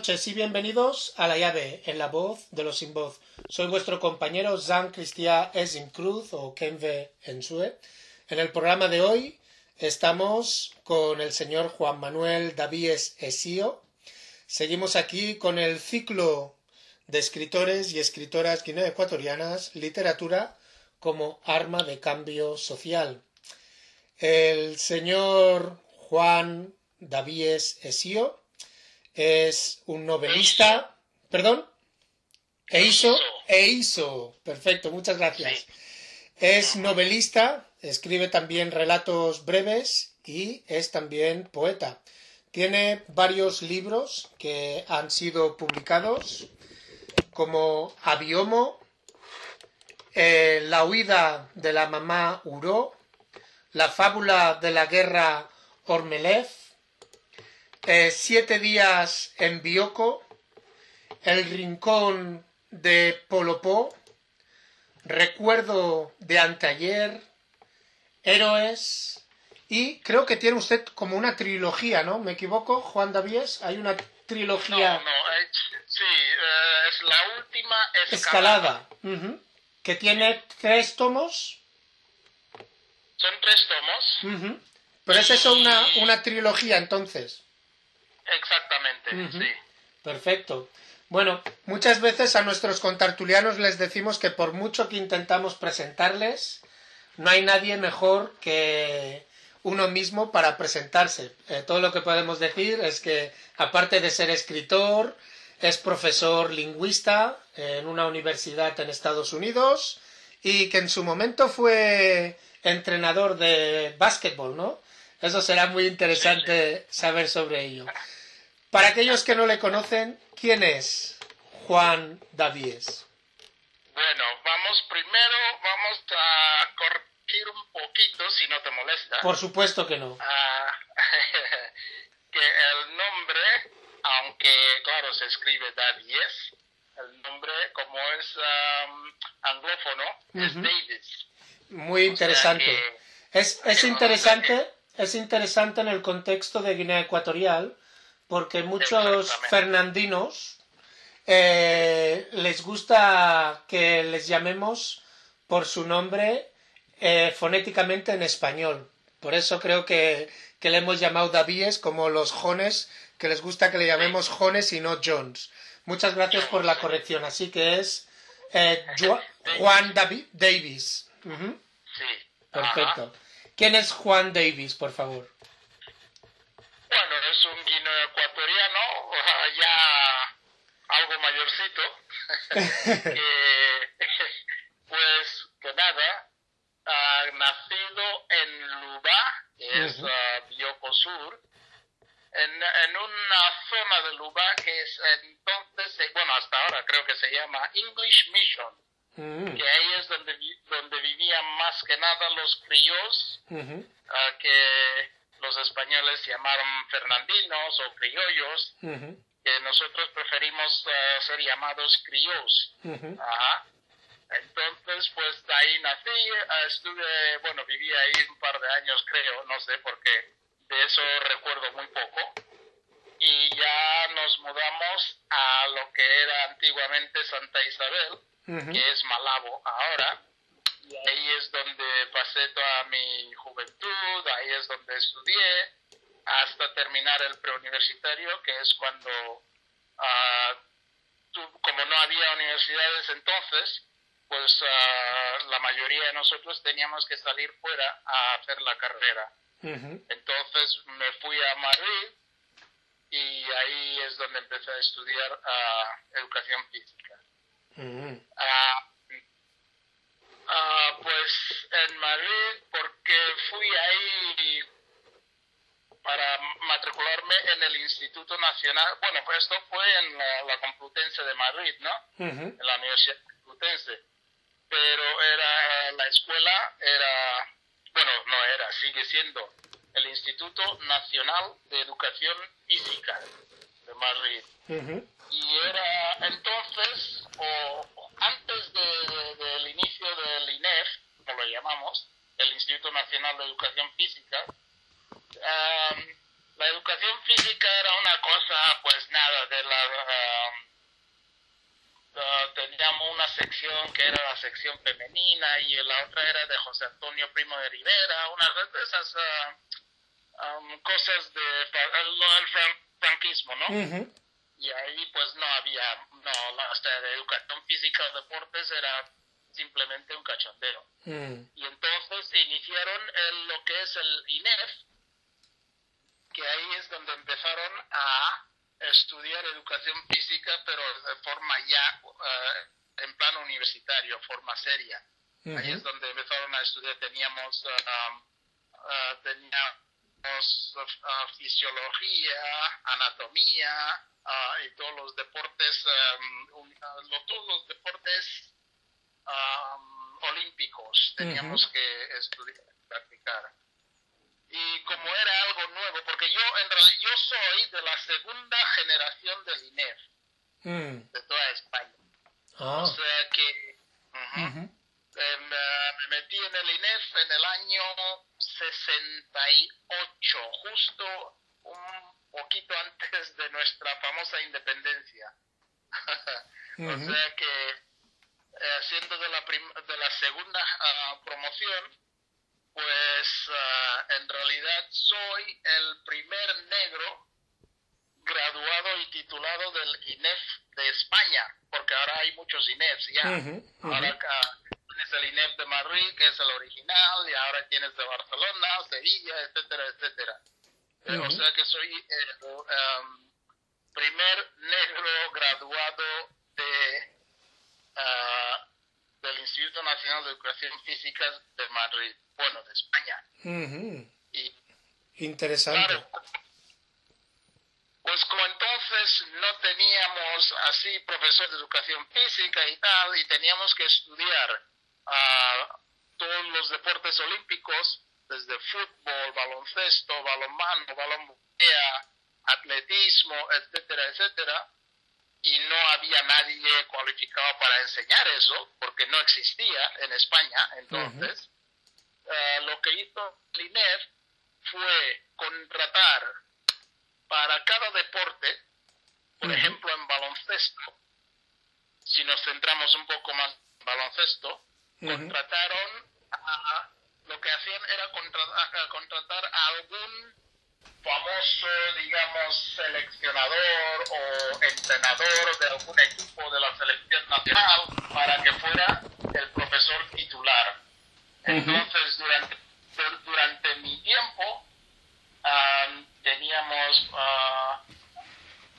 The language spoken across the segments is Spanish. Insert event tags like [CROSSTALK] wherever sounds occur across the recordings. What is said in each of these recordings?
noches y bienvenidos a La Llave, en la voz de los sin voz. Soy vuestro compañero Jean Christian Esim Cruz o Kenve Ensue. En el programa de hoy estamos con el señor Juan Manuel Davíes Esío. Seguimos aquí con el ciclo de escritores y escritoras guineo-ecuatorianas, literatura como arma de cambio social. El señor Juan Davíes Esío es un novelista. ¿Perdón? Eiso. Eiso. Perfecto, muchas gracias. Es novelista, escribe también relatos breves y es también poeta. Tiene varios libros que han sido publicados, como Abiomo, eh, La huida de la mamá Uro, La fábula de la guerra Ormelev, eh, Siete días en Bioko, El rincón de Polopó, Recuerdo de anteayer, Héroes, y creo que tiene usted como una trilogía, ¿no? ¿Me equivoco, Juan Davies? Hay una trilogía. No, no, es, sí, eh, es la última escalada. Ujú. Que tiene tres tomos. Son tres tomos. Ujú. Pero es eso una, una trilogía, entonces. Exactamente, sí. Perfecto. Bueno, muchas veces a nuestros contartulianos les decimos que por mucho que intentamos presentarles, no hay nadie mejor que uno mismo para presentarse. Eh, todo lo que podemos decir es que, aparte de ser escritor, es profesor lingüista en una universidad en Estados Unidos y que en su momento fue entrenador de básquetbol, ¿no? Eso será muy interesante saber sobre ello. Para aquellos que no le conocen, ¿quién es Juan Davies? Bueno, vamos primero, vamos a corregir un poquito, si no te molesta. Por supuesto que no. Ah, [LAUGHS] que el nombre, aunque claro se escribe Davies, el nombre como es am, anglófono es. Davis. Muy O sea interesante. que- Es, es interesante, es interesante en el contexto de Guinea Ecuatorial, porque muchos fernandinos eh, les gusta que les llamemos por su nombre eh, fonéticamente en español. Por eso creo que, que le hemos llamado Davíes como los Jones, que les gusta que le llamemos Jones y no Jones. Muchas gracias por la corrección. Así que es eh, Ju- Juan Davi- Davis. Sí. Perfecto. ¿Quién es Juan Davis, por favor? Bueno, es un guineo ecuatoriano, ya algo mayorcito, [LAUGHS] que, pues que nada, ha nacido en Lubá, que es Ujú. ah, Bioko Sur, en, en una zona de Lubá que es entonces, eh, bueno, hasta ahora creo que se llama English Mission, Mm, que ahí es donde, donde vivían más que nada los criollos ujú, a que los españoles llamaron fernandinos o criollos, que nosotros preferimos eh, ser llamados criollos. Ajá. Entonces, pues de ahí nací, eh, estuve, bueno, viví ahí un par de años creo, no sé, porque de eso recuerdo muy poco. Y ya nos mudamos a lo que era antiguamente Santa Isabel, que es Malabo ahora. Y ahí es donde pasé toda mi juventud, ahí es donde estudié, hasta terminar el preuniversitario, que es cuando, tu- como no había universidades entonces, pues ah, la mayoría de nosotros teníamos que salir fuera a hacer la carrera. Entonces me fui a Madrid y ahí es donde empecé a estudiar ah, educación física. Ujú. Ah, pues en Madrid porque fui ahí para matricularme en el Instituto Nacional. Bueno, pues esto fue en la, la Complutense de Madrid, ¿no? Ujú. En la Universidad Complutense. Pero era la escuela, era, bueno, no era, sigue siendo el Instituto Nacional de Educación Física de Madrid y era entonces o antes de- de- del inicio del INEF, como lo llamamos, el Instituto Nacional de Educación Física, am, la educación física era una cosa pues nada, de la... Uh, teníamos una sección que era la sección femenina y la otra era de José Antonio Primo de Rivera, una de esas uh, um, cosas de el franquismo, ¿no? Y ahí pues no había, no, la, hasta de educación física o deportes era simplemente un cachondeo. Mm. Y entonces iniciaron el, lo que es el INEF, que ahí es donde empezaron a estudiar educación física, pero de forma ya uh, en plano universitario, forma seria. Uh -huh. Ahí es donde empezaron a estudiar, teníamos, uh, uh, teníamos fisiología, anatomía y todos los deportes, um, todos los deportes um, olímpicos teníamos que estudiar, practicar. Y como era algo nuevo, porque yo en realidad yo soy de la segunda generación del INEF, Mm. de toda España. Ah. O sea que eh, me metí en el INEF en el año 68, justo un poquito antes de nuestra famosa independencia. [LAUGHS] o sea que eh, siendo de la, de la segunda ah, promoción, pues ah, en realidad soy el primer negro graduado y titulado del INEF de España, porque ahora hay muchos INEFs ya. Ahora acá tienes el INEF de Madrid, que es el original, y ahora tienes de Barcelona, Sevilla, etcétera, etcétera. O sea que soy el um, primer negro graduado de ah, del Instituto Nacional de Educación Física de Madrid, bueno, de España. Ujú. Y Interesante. Claro. Pues como entonces no teníamos así profesor de educación física y tal, y teníamos que estudiar ah, todos los deportes olímpicos, desde fútbol, baloncesto, balonmano, balón atletismo, etcétera, etcétera, y no había nadie cualificado para enseñar eso, porque no existía en España entonces. Eh, lo que hizo el INEF fue contratar para cada deporte, por Ujú. ejemplo en baloncesto, si nos centramos un poco más en baloncesto, Ujú. contrataron a, lo que hacían era contra- a- contratar a algún famoso, digamos, seleccionador o entrenador de algún equipo de la selección nacional para que fuera el profesor titular. Entonces, durante, dur- durante mi tiempo, am, teníamos ah,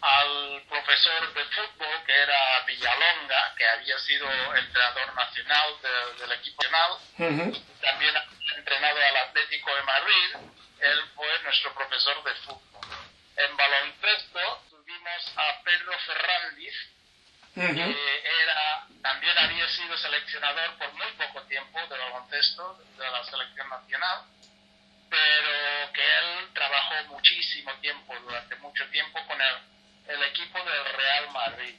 al profesor de fútbol, que era Villalonga, que había sido entrenador nacional de- del equipo nacional, también ha entrenado al Atlético de Madrid, él fue nuestro profesor de fútbol. En baloncesto tuvimos a Pedro Ferrandis, Ujú. que era, también había sido seleccionador por muy poco tiempo de baloncesto de la selección nacional, pero que él trabajó muchísimo tiempo, durante mucho tiempo, con el, el equipo del Real Madrid.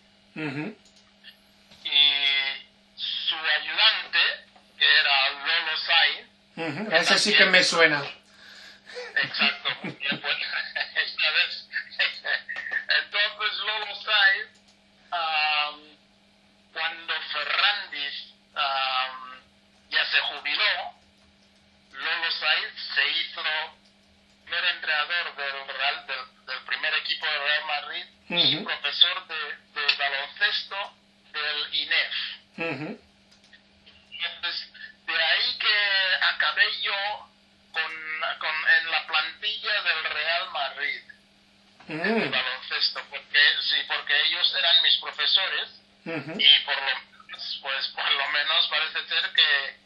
Y su ayudante, que era Lolo Sainz, Ujú. Ese sí que me suena. Exacto, [LAUGHS] muy bien, [LAUGHS] esta vez. [LAUGHS] Entonces, Lolo Sainz, am, cuando Ferrandis am, ya se jubiló, Lolo Sainz se hizo primer entrenador del, Real, del, del primer equipo del Real Ujú. profesor de, de baloncesto del INEF. Entonces, de ahí que acabé yo con, con- en la plantilla del Real Madrid de Mm. baloncesto, porque sí, porque ellos eran mis profesores y por lo pues por lo menos parece ser que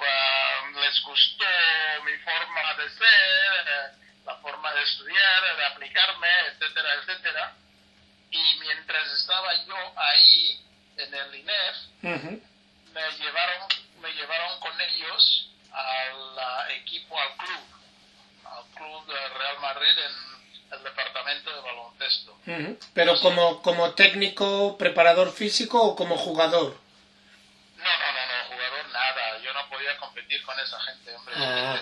ah, les gustó mi forma de ser, eh, la forma de estudiar, de aplicarme, etcétera, etcétera. Y mientras estaba yo ahí en el INEF, Ujú. me llevaron me llevaron con ellos al ah, equipo al club al club del Real Madrid en el departamento de baloncesto Ujú. Pero como, técnico, preparador físico o como jugador. no no no no jugador nada yo no podía competir con esa gente hombre Ah.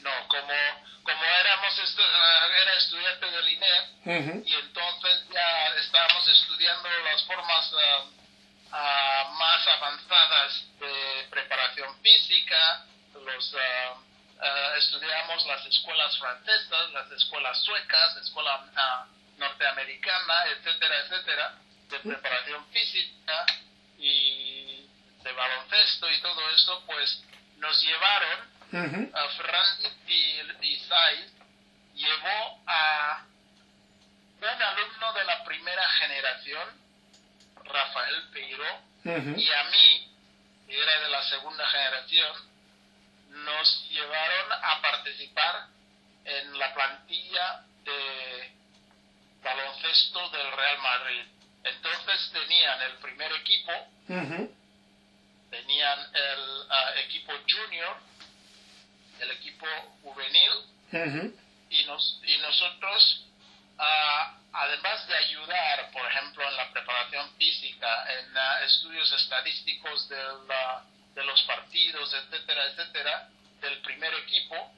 no como como éramos estábamos estu- era estudiante del INER Ujú. y entonces ya estábamos estudiando las formas ah, ah, más avanzadas de preparación física, los ah, ah, estudiamos las escuelas francesas, las escuelas suecas, escuela ah, norteamericana, etcétera, etcétera, de preparación física y de baloncesto y todo esto, pues nos y, y Saiz llevó a un alumno de la primera generación, Rafael Peiro, y a mí, que era de la segunda generación, nos llevaron a participar en la plantilla de baloncesto del Real Madrid. Entonces tenían el primer equipo, tenían el ah, equipo junior, juvenil y, nos, y nosotros, ah, además de ayudar, por ejemplo, en la preparación física, en ah, estudios estadísticos de, la- de los partidos, etcétera, etcétera, del primer equipo,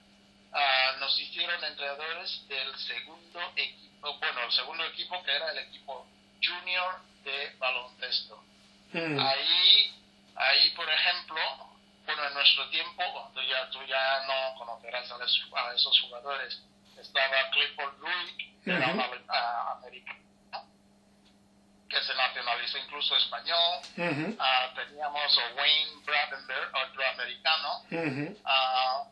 ah, nos hicieron entrenadores del segundo equipo, bueno, el segundo equipo que era el equipo junior de baloncesto. Ujú. Ahí, ahí, por ejemplo, bueno, en nuestro tiempo, tú ya, tú ya no conocerás a, los- a esos jugadores. Estaba Clifford Louis, que era un ah, americano, que se nacionalizó incluso español. Ah, teníamos a Wayne Bradenberg, otro americano. Ah,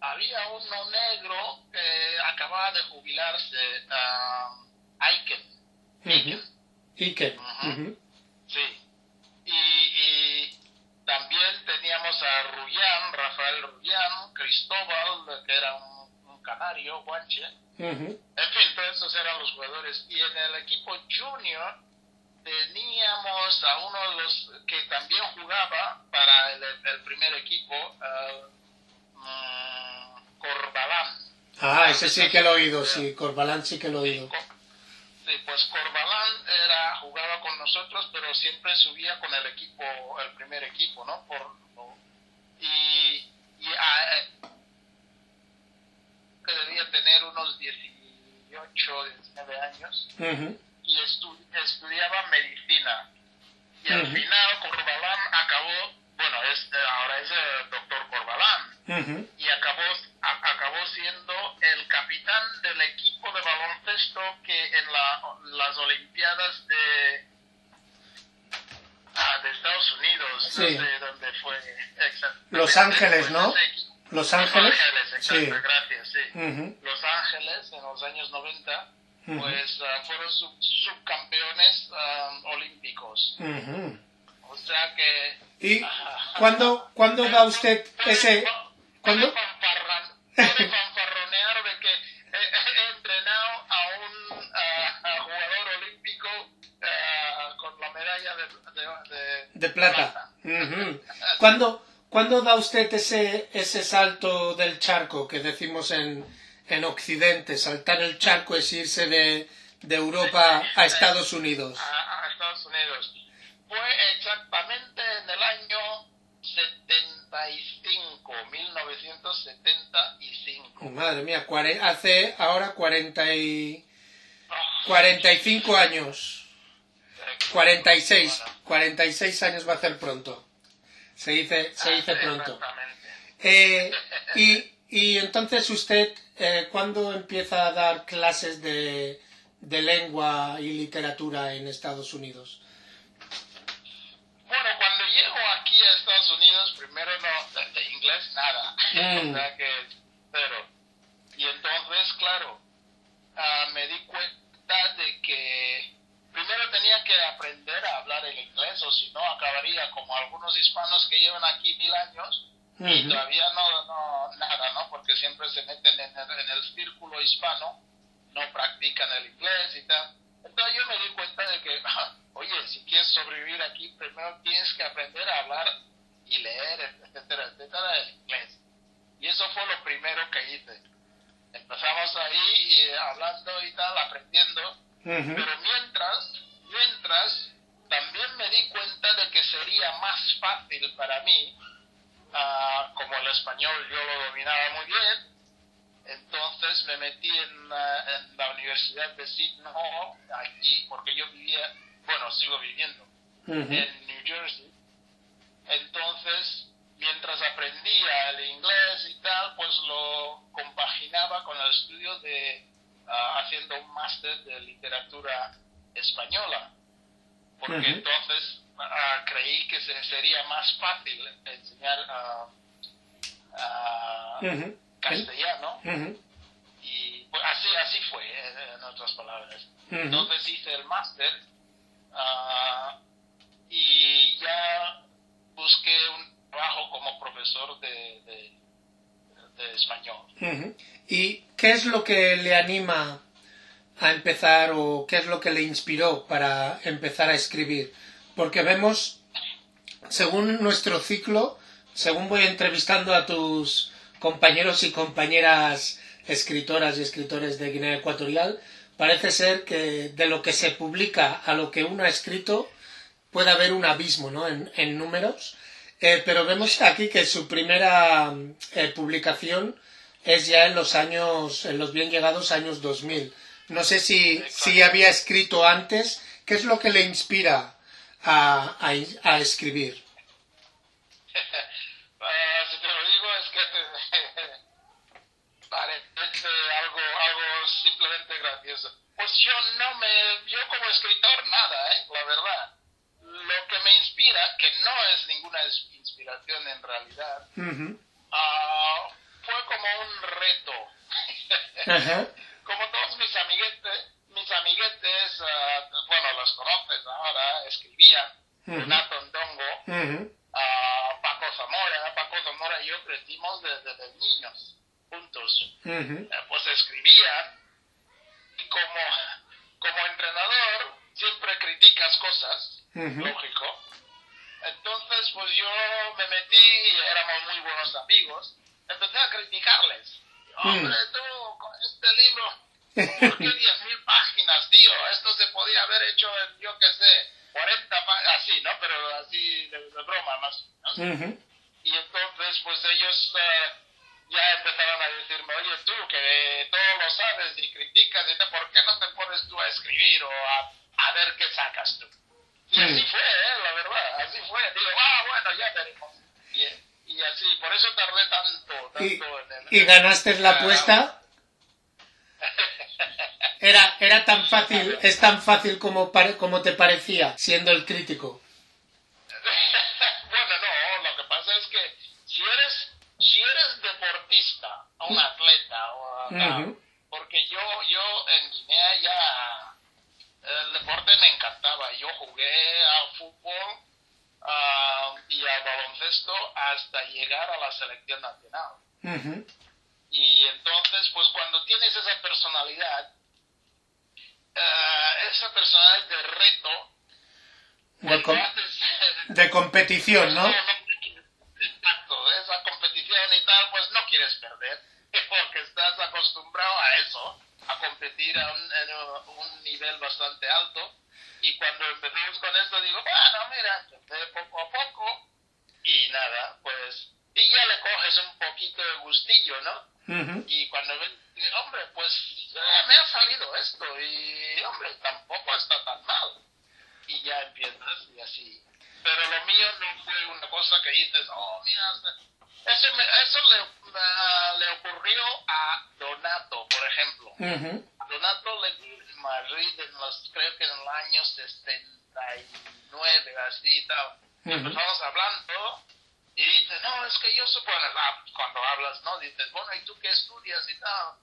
había uno negro que acababa de jubilarse, ah, Aiken. Ike. Ujú. Ujú. Sí. Y, y también teníamos a Rullán, Rafael Rullán, Cristóbal, que era un, un canario, guanche. En fin, todos esos eran los jugadores. Y en el equipo junior teníamos a uno de los que también jugaba para el, el primer equipo, mm, Corbalán. Ah, ese sí que lo he oído, sí. Corbalán sí que lo he oído. Sí, pues Corbalán era, jugaba con nosotros, pero siempre subía con el equipo, el primer equipo, ¿no? Por, y y ah, eh, que debía tener unos 18, 19 años y estu- estudiaba medicina. Y al final Corbalán acabó, bueno, es, eh, ahora es el doctor Corbalán, Ujú. y acabó, a- acabó siendo el capitán del equipo de baloncesto que en la- las Olimpiadas de, ah, de Estados Unidos, Sí. no sé dónde fue. Los Ángeles, ¿no? Los Ángeles. Los Ángeles, exacto, Sí. gracias, sí. Los Ángeles en los años 90 Ujú. pues ah, fueron sub- subcampeones ah, olímpicos. Ujú. O sea que... ¿Y cuándo, cuándo da usted ese... Puede ¿Cuándo? de plata. Ujú. [LAUGHS] ¿Cuándo, cuándo da usted ese, ese salto del charco que decimos en, en Occidente? Saltar el charco es irse de, de Europa a Estados Unidos. a, a Estados Unidos. Fue exactamente en el año 75, 1975. Madre mía, hace ahora 40 y, Ah, 45 años. 46. Bueno, 46 años va a hacer pronto. Se dice, se dice ah, pronto. Eh, y, y entonces usted, eh, ¿cuándo empieza a dar clases de, de lengua y literatura en Estados Unidos? Bueno, cuando llego aquí a Estados Unidos, primero no, inglés nada. [LAUGHS] Mm. o sea que cero. Y entonces, claro, ah, me di cuenta de que primero tenía que aprender a hablar el inglés, o si no, acabaría como algunos hispanos que llevan aquí mil años y todavía no, no, nada, ¿no? Porque siempre se meten en el, en el círculo hispano, no practican el inglés y tal. Entonces yo me di cuenta de que, [LAUGHS] oye, si quieres sobrevivir aquí, primero tienes que aprender a hablar y leer, etcétera, etcétera, el inglés. Y eso fue lo primero que hice. Empezamos ahí y hablando y tal, aprendiendo, Ujú. pero mientras, mientras, también me di cuenta de que sería más fácil para mí, ah, como el español yo lo dominaba muy bien, Entonces me metí en, la Universidad de Sydney, aquí, porque yo vivía, bueno, sigo viviendo en New Jersey. Entonces, mientras aprendía el inglés y tal, pues lo compaginaba con el estudio de ah, haciendo un máster de literatura española. Porque entonces ah, creí que sería más fácil enseñar uh, castellano. Y pues, así, así fue, en otras palabras. Entonces hice el máster y ya busqué un trabajo como profesor de, de, español. ¿Y qué es lo que le anima a empezar o qué es lo que le inspiró para empezar a escribir? Porque vemos, según nuestro ciclo, según voy entrevistando a tus compañeros y compañeras escritoras y escritores de Guinea Ecuatorial, parece ser que de lo que se publica a lo que uno ha escrito puede haber un abismo ¿no? en, números, eh, pero vemos aquí que su primera eh, publicación es ya en los años, en los bien llegados años 2000. No sé si, si había escrito antes, ¿qué es lo que le inspira a, a, escribir? [LAUGHS] Eh, si te lo digo es que [LAUGHS] parece algo, algo simplemente gracioso. Pues yo no me, yo como escritor nada, ¿eh? la verdad lo que me inspira, que no es ninguna inspiración en realidad, ah, fue como un reto. [LAUGHS] como todos mis amiguetes, mis amiguetes, ah, bueno, los conoces ahora, escribían, Renato Ndongo, ah, Paco Zamora, Paco Zamora y yo crecimos desde, niños, juntos. Eh, pues escribían y como, como entrenador siempre criticas cosas, lógico. Entonces, pues yo me metí, éramos muy buenos amigos, empecé a criticarles. Hombre, tú, con este libro, ¿por qué 10.000 páginas, tío? Esto se podía haber hecho en, yo qué sé, 40 páginas, así, ¿no? Pero así de, broma, más Y entonces, pues ellos eh, ya empezaron a decirme, oye, tú, que todo lo sabes y criticas, y ¿por qué no te pones tú a escribir o a a ver qué sacas tú. Y así fue, ¿eh? la verdad, así fue. Digo, ah, bueno, ya veremos. Y, y así, por eso tardé tanto, tanto ¿Y, en el... ¿Y ganaste la apuesta? [LAUGHS] Era, era tan fácil, es tan fácil como, como te parecía, siendo el crítico. [LAUGHS] bueno, no, lo que pasa es que si eres, si eres deportista, un atleta, o, porque yo, yo en Guinea ya el deporte me encantaba. Yo jugué a fútbol y a baloncesto hasta llegar a la selección nacional. Y entonces, pues cuando tienes esa personalidad, uh, esa personalidad de reto, de, pues, [LAUGHS] de competición, ¿no? Exacto, esa competición y tal, pues no quieres perder, [LAUGHS] porque estás acostumbrado a eso a competir a un, en un nivel bastante alto. Y cuando empezamos con esto, digo, bueno, mira, poco a poco y nada, pues, y ya le coges un poquito de gustillo, ¿no? Y cuando ven, hombre, pues eh, me ha salido esto y, hombre, tampoco está tan mal. Y ya empiezas y así. Pero lo mío no fue una cosa que dices, oh, mira, eso, eso le, le, ocurrió a Donato, por ejemplo. Donato le di Madrid, en los, creo que en el año 69, así y tal. Empezamos hablando y dice, no, es que yo supongo, cuando hablas, ¿no? Dices, bueno, ¿y tú qué estudias y tal?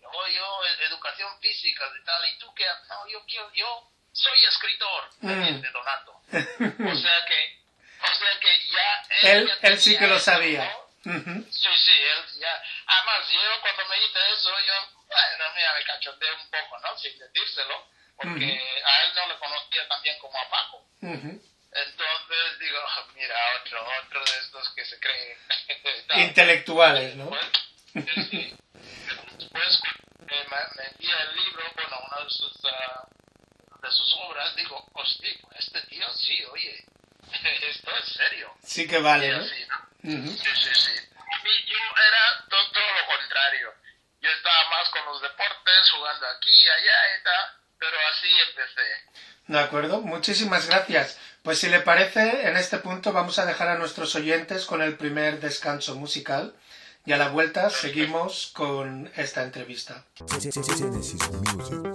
Yo, yo, educación física y tal, ¿y tú qué? No, yo, yo, yo soy escritor, de Donato. [LAUGHS] o sea que, o sea que ya... Él, él, sí que lo sabía. Sí, sí, él ya. Además, yo cuando me dice eso, yo, bueno, mira, me cachondeo un poco, ¿no? Sin decírselo, porque a él no le conocía tan bien como a Paco. Entonces digo, [LAUGHS] mira, otro, otro de estos que se creen. [LAUGHS] Intelectuales, ¿no? Después, sí, después me, me, envía el libro, bueno, una de sus, uh, de sus obras, digo, hostia, este tío sí, oye, esto es serio. Sí que vale, ¿no? Sí, sí, sí. yo era todo, lo contrario. yo estaba más con los deportes, jugando aquí, allá y tal, pero así empecé. De acuerdo, muchísimas gracias. Pues si le parece, en este punto vamos a dejar a nuestros oyentes con el primer descanso musical y a la vuelta seguimos con esta entrevista. Baby kan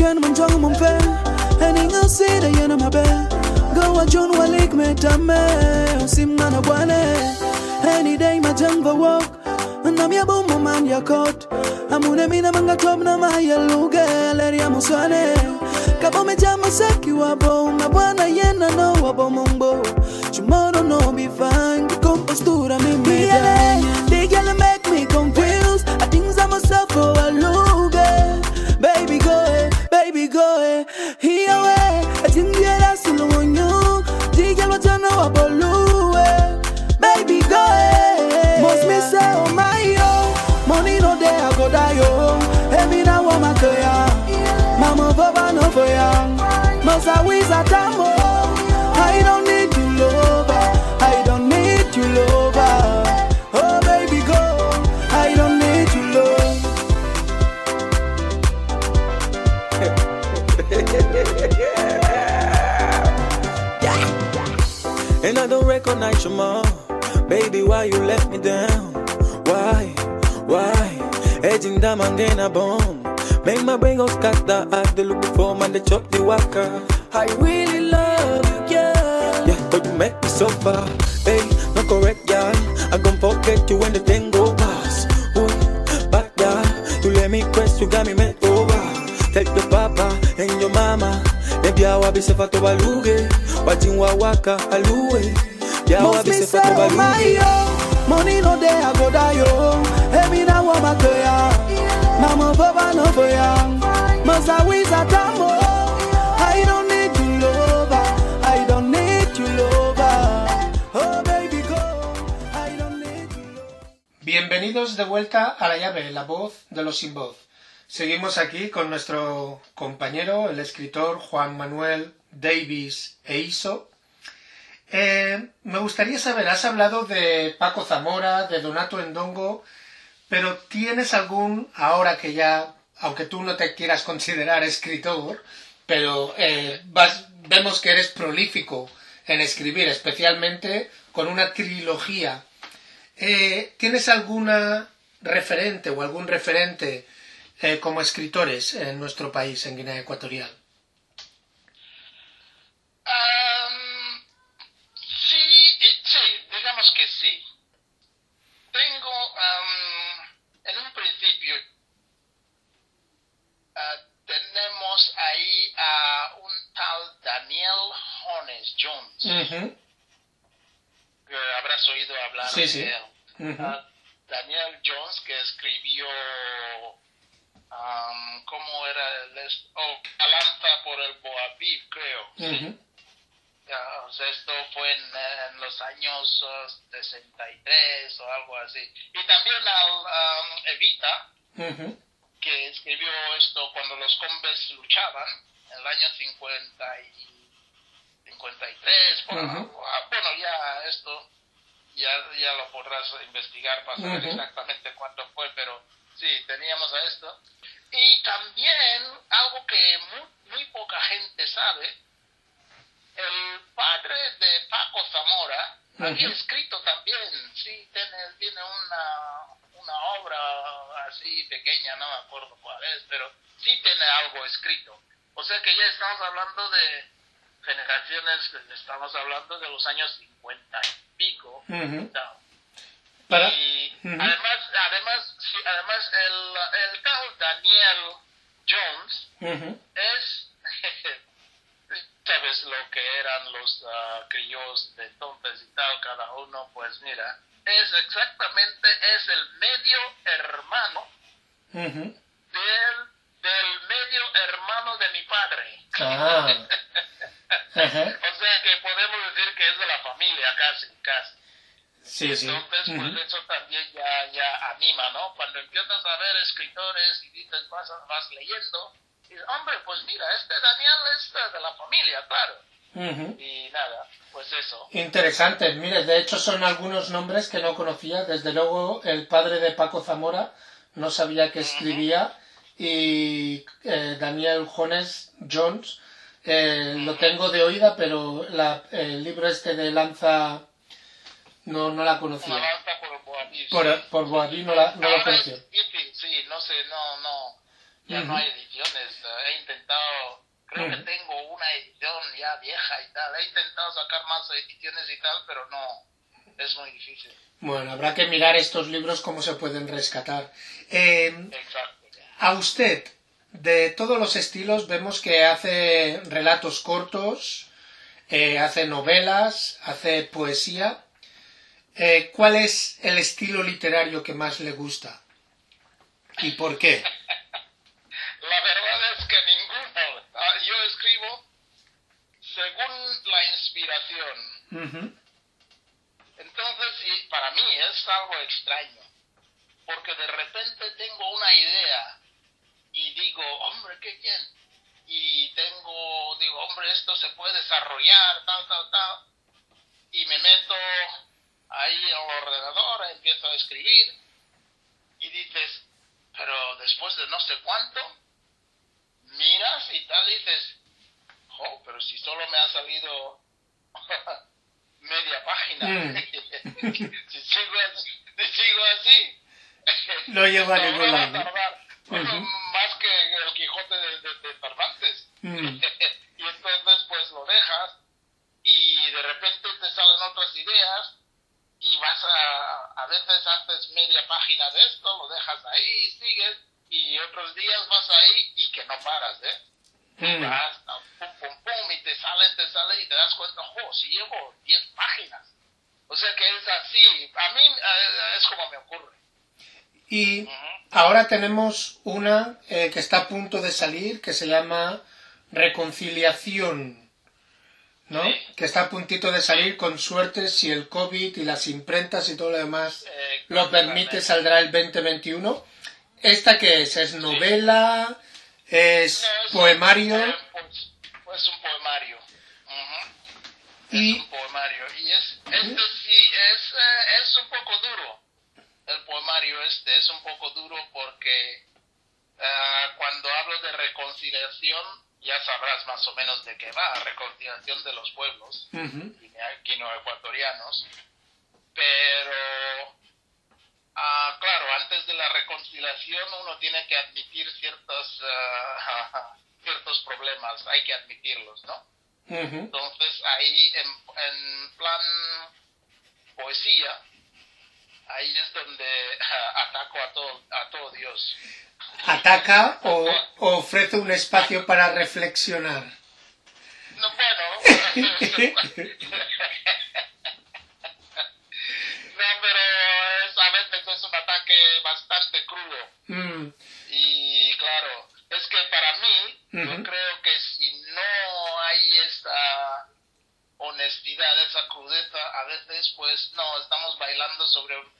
كان من جوم من فين هني قصيدة ينا ما بين قوة جون وليك متامة وسيم أنا بوانا هني دايما جنب ووك nam ya bomo man ya kot amune mina manga club na maya luga ler ya musane kabome jama saki wa boma bwana yena no wa bomo mbo tomorrow no be fine. Compostura me me digale make me confused. I think i'm myself for a loop Must I wish I tamo I don't need you lover I don't need you lover Oh baby go I don't need you love [LAUGHS] And I don't recognize your mom. Baby, why you let me down? Why? Why? Edging down and gain a bomb. Make my brain go scatter. I the look before man, they chop the waka. I really love you, girl. Yeah, but you make me suffer. Hey, not correct, girl. I gon' forget you when the thing go past. Ooh, back girl. You let me quest, you got me met over. Tell your papa and your mama. Maybe I will be safe. Watching wa waka aluwe. Yeah, I will be me safe say to my baluge. yo Money no there I go die yo Every now I'm a kaya Bienvenidos de vuelta a la llave, la voz de los sin voz. Seguimos aquí con nuestro compañero, el escritor Juan Manuel Davis Eiso. Eh, me gustaría saber, has hablado de Paco Zamora, de Donato Endongo, pero ¿tienes algún, ahora que ya, aunque tú no te quieras considerar escritor, pero eh, vas- vemos que eres prolífico en escribir, especialmente con una trilogía, eh, ¿tienes alguna referente o algún referente eh, como escritores en nuestro país, en Guinea Ecuatorial? Am, sí, y sí, digamos que sí. Tengo, am, en un principio, ah, tenemos ahí a un tal Daniel Jones Jones, Ujú, que habrás oído hablar Sí, sí. Ah, Daniel Jones, que escribió, am, ¿cómo era? el Oh, por el Boaviv, creo. sí. O sea, esto fue en, en los años uh, 63 o algo así. Y también al um, Evita, que escribió esto cuando los combes luchaban, en el año 50 y 53. Bueno, ah, bueno, ya esto, ya, ya lo podrás investigar para saber exactamente cuánto fue, pero sí, teníamos a esto. Y también algo que muy, muy poca gente sabe, el padre de Paco Zamora había Ujú. escrito también, sí, tiene, tiene una, una obra así pequeña, no me acuerdo cuál es, pero sí tiene algo escrito. O sea que ya estamos hablando de generaciones, estamos hablando de los años 50 pico. Para... Y Ujú. además, además, sí, además el, el tal Daniel Jones es, [LAUGHS] sabes lo que eran los ah, criollos de entonces y tal, cada uno, pues mira, es exactamente, es el medio hermano del, del medio hermano de mi padre. Ah. [LAUGHS] [LAUGHS] O sea que podemos decir que es de la familia casi, casi. Sí, sí. Entonces, pues eso también ya, ya anima, ¿no? Cuando empiezas a ver escritores y dices, vas, vas leyendo, y dices, hombre, pues mira, este Daniel es de la familia, claro. Y nada, pues eso. Interesante. Mire, de hecho son algunos nombres que no conocía. Desde luego el padre de Paco Zamora no sabía que escribía y eh, Daniel Jones Jones eh, lo tengo de oída, pero el libro este de Lanza no, no la conocía. Lanza por Boabí. Por, por Boabí no la, no la conocía. Sí, no sé, no, no. Ya no hay ediciones. He intentado, creo que tengo una edición ya vieja y tal. He intentado sacar más ediciones y tal, pero no, es muy difícil. Bueno, habrá que mirar estos libros cómo se pueden rescatar. Eh, Exacto. A usted, de todos los estilos, vemos que hace relatos cortos, eh, hace novelas, hace poesía. Eh, ¿Cuál es el estilo literario que más le gusta? ¿Y por qué? La verdad es que ninguno. Ah, yo escribo según la inspiración. Entonces, para mí es algo extraño, porque de repente tengo una idea y digo, hombre, qué bien. Y tengo, digo, hombre, esto se puede desarrollar, tal, tal, tal. Y me meto ahí en el ordenador, empiezo a escribir y dices, pero después de no sé cuánto, miras y tal, y dices, oh, pero si solo me ha salido [LAUGHS] media página. Mm. si, [LAUGHS] sigo, si sigo así, no llego a ningún [LAUGHS] lado. Más que el Quijote de, de, de Cervantes. Mm. [LAUGHS] y entonces, pues lo dejas y de repente te salen otras ideas y vas a, a veces haces media página de esto, lo dejas ahí, sigues y otros días vas ahí y que no paras, ¿eh? Mm. Vas, pum, pum, pum, y te sale, te sale y te das cuenta, jo, si llevo 10 páginas. O sea que es así, a mí eh, es como me ocurre. Y ahora tenemos una eh, que está a punto de salir que se llama Reconciliación. ¿no? Sí. Que está a puntito de salir con suerte si el COVID y las imprentas y todo lo demás Eh, lo permite, saldrá el 2021. ¿Esta qué es? ¿Es novela? ¿Es No, es poemario? Un, pues, pues un poemario. Ujú. Y- Es un poemario. Y es, este sí, es, eh, es un poco duro. El poemario este es un poco duro porque ah, cuando hablo de reconciliación, ya sabrás más o menos de qué va, reconciliación de los pueblos Ujú. guineo-ecuatorianos. Pero, ah, claro, antes de la reconciliación uno tiene que admitir ciertos, ah, [LAUGHS] ciertos problemas, hay que admitirlos, ¿no? Entonces ahí en, en plan poesía, ahí es donde [LAUGHS] ataco a todo, a todo Dios. ¿Ataca o, o ofrece un espacio para reflexionar? No, bueno, [LAUGHS] no, pero es, a veces es un ataque bastante crudo. Mm, Y claro, es que para mí, Ujú. yo creo que si no hay esta honestidad, esa crudeza, a veces pues no, estamos bailando sobre un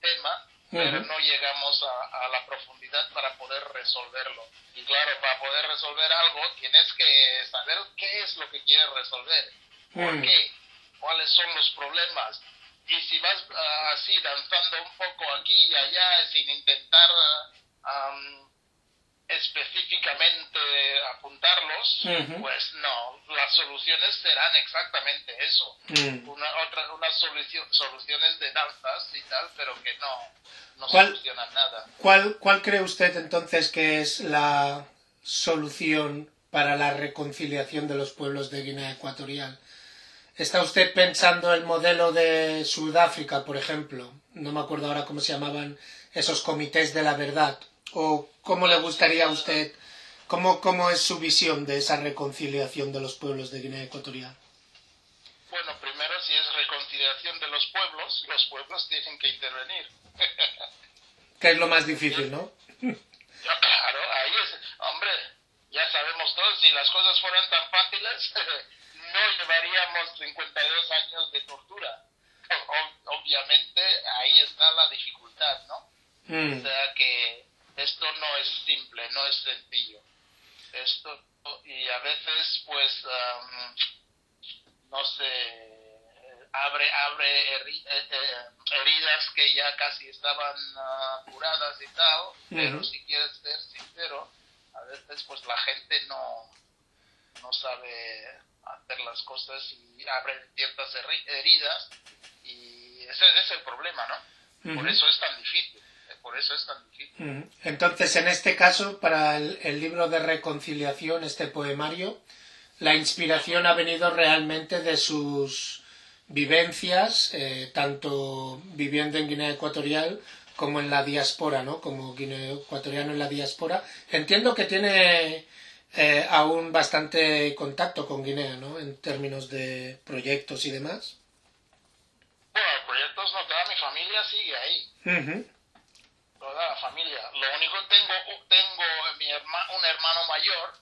tema, pero no llegamos a, a la profundidad para poder resolverlo. Y claro, para poder resolver algo tienes que saber qué es lo que quieres resolver, por Mm. qué, cuáles son los problemas. Y si vas ah, así danzando un poco aquí y allá sin intentar am, específicamente apuntarlos, pues no, las soluciones serán exactamente eso. mm. Una, otra, unas solucio- soluciones de danzas y tal, pero que no, no solucionan nada. ¿Cuál, ¿Cuál cree usted entonces que es la solución para la reconciliación de los pueblos de Guinea Ecuatorial? ¿Está usted pensando el modelo de Sudáfrica, por ejemplo? No me acuerdo ahora cómo se llamaban esos comités de la verdad. ¿O cómo le gustaría a usted, cómo, cómo es su visión de esa reconciliación de los pueblos de Guinea Ecuatorial? Bueno, primero, si es reconciliación de los pueblos, los pueblos tienen que intervenir. [LAUGHS] Que es lo más difícil, ¿no? [LAUGHS] Ya, claro, ahí es, hombre, ya sabemos todos, si las cosas fueran tan fáciles, [LAUGHS] no llevaríamos 52 años de tortura. O- obviamente, ahí está la dificultad, ¿no? O Mm, sea que esto no es simple, no es sencillo. Esto, y a veces, pues, am, no sé, abre, abre heridas que ya casi estaban uh, curadas y tal, pero si quieres ser sincero, a veces pues la gente no, no sabe hacer las cosas y abre ciertas heridas y ese es el problema, ¿no? Por eso es tan difícil. Por eso es tan difícil. Entonces, en este caso, para el, el libro de reconciliación, este poemario, la inspiración ha venido realmente de sus vivencias, eh, tanto viviendo en Guinea Ecuatorial como en la diáspora, ¿no? Como guineo ecuatoriano en la diáspora. Entiendo que tiene eh, aún bastante contacto con Guinea, ¿no? En términos de proyectos y demás. Bueno, proyectos no, toda mi familia sigue ahí. Toda la familia. Lo único tengo tengo mi un hermano mayor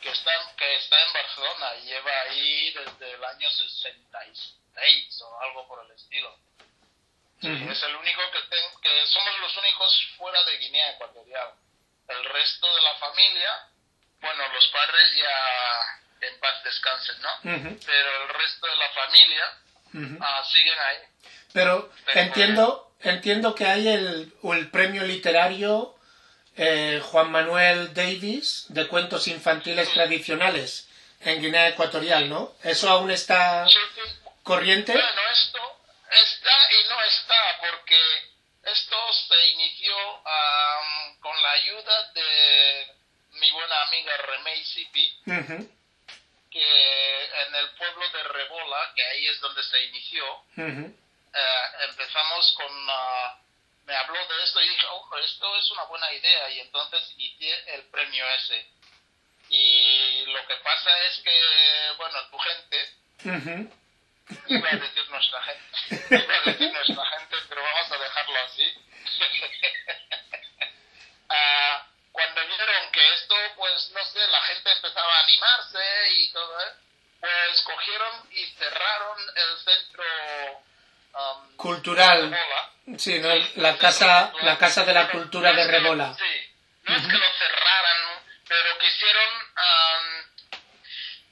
que está, que está en Barcelona y lleva ahí desde el año 66 o algo por el estilo. Es el único que, tengo, que somos los únicos fuera de Guinea Ecuatorial. El resto de la familia, bueno, los padres ya en paz descansen, ¿no? Pero el resto de la familia ah, siguen ahí. Pero, entiendo, entiendo que hay el, el premio literario eh, Juan Manuel Davis de cuentos infantiles tradicionales en Guinea Ecuatorial, ¿no? ¿Eso aún está corriente? Bueno, esto está y no está porque esto se inició con la ayuda de mi buena amiga Remey Sipi, que en el pueblo de Rebola, que ahí es donde se inició, eh, empezamos con... Uh, me habló de esto y dije, ojo, esto es una buena idea y entonces inicié el premio ese. Y lo que pasa es que, bueno, tu gente, iba a decir nuestra gente, iba [LAUGHS] a decir nuestra gente, pero vamos a dejarlo así. [LAUGHS] Ah, cuando vieron que esto, pues no sé, la gente empezaba a animarse y todo, ¿eh? pues cogieron y cerraron el centro um, cultural. Sí, ¿no? la casa, la casa de la cultura de Rebola. Sí, no es que lo cerraran, pero quisieron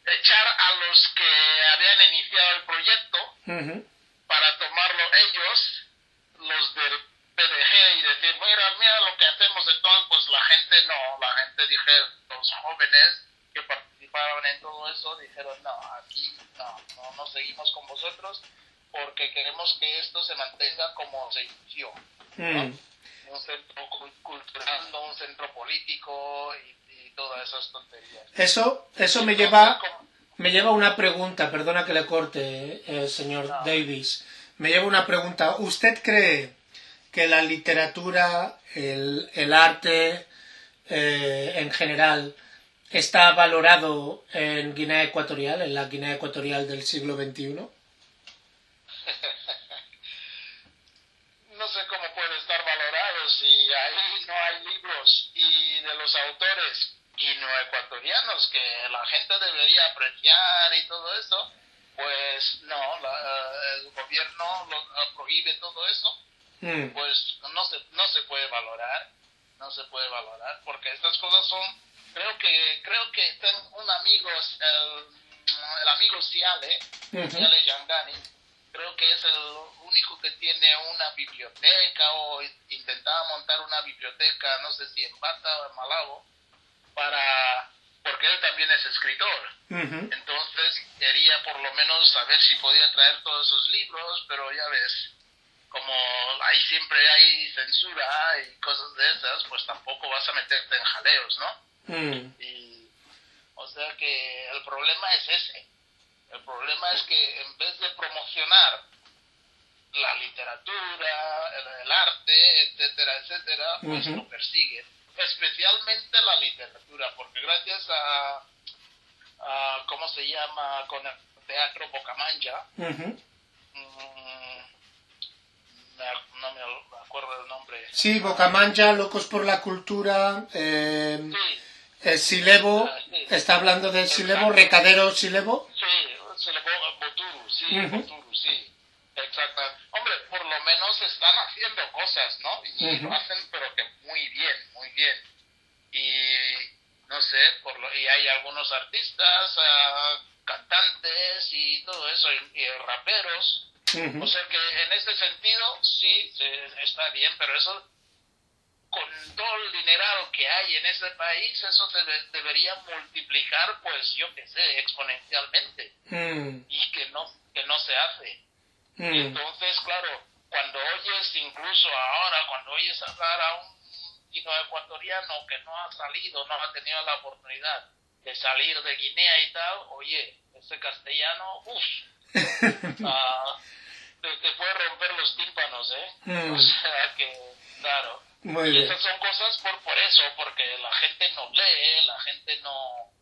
echar a los que habían iniciado el proyecto para tomarlo ellos, los del PDG, y decir, mira, mira lo que hacemos entonces, pues la gente no, la gente dije, los jóvenes que participaron en todo eso dijeron, no, aquí no, no, no seguimos con vosotros porque queremos que esto se mantenga como se inició. Mm. Un centro cultural, no un centro político y, todas esas tonterías. Eso, eso me lleva, me lleva a una pregunta, perdona que le corte, eh, señor Davis. Me lleva una pregunta. ¿Usted cree que la literatura, el, el arte eh, en general, está valorado en Guinea Ecuatorial, en la Guinea Ecuatorial del siglo XXI? [LAUGHS] no sé cómo puede estar valorado si ahí no hay libros y de los autores ecuatorianos que la gente debería apreciar y todo eso, pues no, eh, el gobierno lo, eh, prohíbe todo eso, hmm. pues no se, no se puede valorar, no se puede valorar, porque estas cosas son, creo que, creo que tengo un amigo, el, el amigo Ciale, Ciale Yangani, creo que es el único que tiene una biblioteca o intentaba montar una biblioteca, no sé si en Bata o en Malabo, para porque él también es escritor. Entonces quería por lo menos saber si podía traer todos esos libros, pero ya ves, como ahí siempre hay censura y cosas de esas, pues tampoco vas a meterte en jaleos, ¿no? Mm. Y, o sea que el problema es ese el problema es que en vez de promocionar la literatura, el, arte, etcétera, etcétera, pues lo persiguen. Especialmente la literatura, porque gracias a, ¿cómo se llama? Con el teatro Bocamancha, mm, no me acuerdo el nombre. Sí, Bocamancha, Locos por la Cultura. Eh, sí. El Silevo, ah, está hablando del Silevo, Recadero Silevo. Sí, se le ponga Sí, Boturu, sí. Exacto. Hombre, por lo menos están haciendo cosas, ¿no? Y lo hacen, pero que muy bien, muy bien. Y no sé, por lo, y hay algunos artistas, uh, cantantes y todo eso, y, raperos. O sea que en este sentido sí está bien, pero eso con todo el dinero que hay en este país, eso debería multiplicar, pues yo qué sé, exponencialmente. Mm. Y que no, que no se hace. Mm. entonces, claro, cuando oyes, incluso ahora, cuando oyes hablar a un chino ecuatoriano que no ha salido, no ha tenido la oportunidad de salir de Guinea y tal, oye, ese castellano, uff, [LAUGHS] ah, te, puede romper los tímpanos, ¿eh? Mm. O sea que, claro. Y esas son cosas por, por eso, porque la gente no lee, la gente no,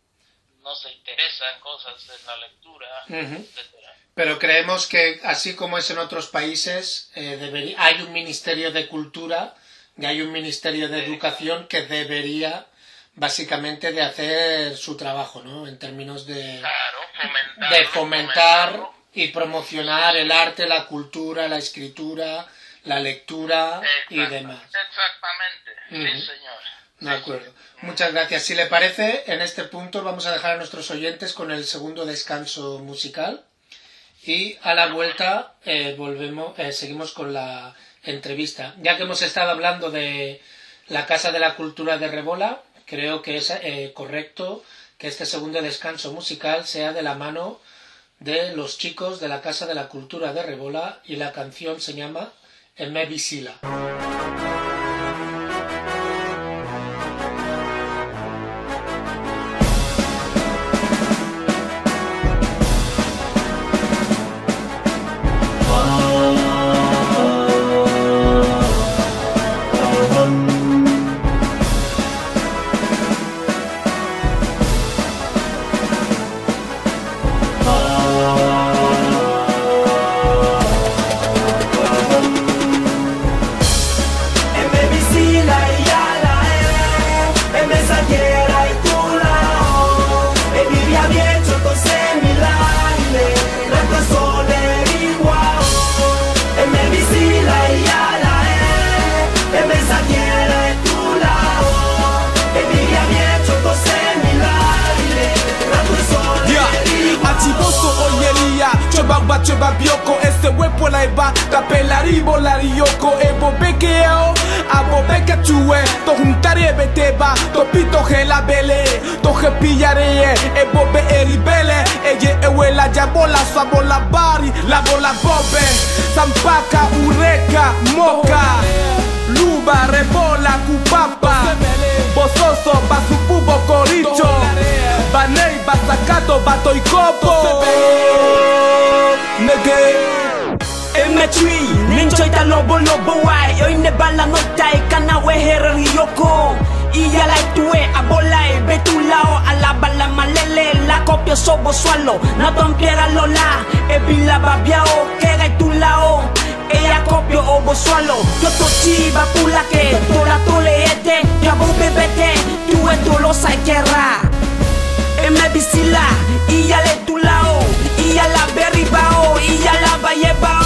no se interesa en cosas en la lectura, etcétera. Pero creemos que, así como es en otros países, eh, hay un Ministerio de Cultura y hay un Ministerio de Educación que debería básicamente de hacer su trabajo, ¿no? En términos de, fomentar, de fomentar y promocionar el arte, la cultura, la escritura, la lectura y demás. Exactamente, sí, señor. De acuerdo. Muchas gracias. Si le parece, en este punto vamos a dejar a nuestros oyentes con el segundo descanso musical. Y a la vuelta eh, volvemos, eh, seguimos con la entrevista. Ya que hemos estado hablando de la Casa de la Cultura de Rebola, creo que es eh, correcto que este segundo descanso musical sea de la mano de los chicos de la Casa de la Cultura de Rebola y la canción se llama e Mavis Sila. faccio babbiocco E se vuoi puoi la batta per l'arrivo la E bobe che ho, a bobe che tu è To juntare e beteba, to pito che la belle To che pigliare e bobe e ribelle E ye e we la giabola, sua bari La bolla bobe, zampaka, ureca, moca. Luba, rebola, cupapa. bososo, basupu, bocoricho Banei, basakato, batoikopo Nege. Emetri, ninchoita lobo lobo wai Oine bala noitai, kana wehere riyoko Iya laitue, abolai, betulao Alabala malele, la copio sobo sualo Naton piera lola, ebila babiao tu itulao Ella koplje obo swallow Toto chiva pulake Tola tole ete Yabo bebete Tue tolosa e kerra Eme y Iya le tulao Iya la beribao Iya la bayebao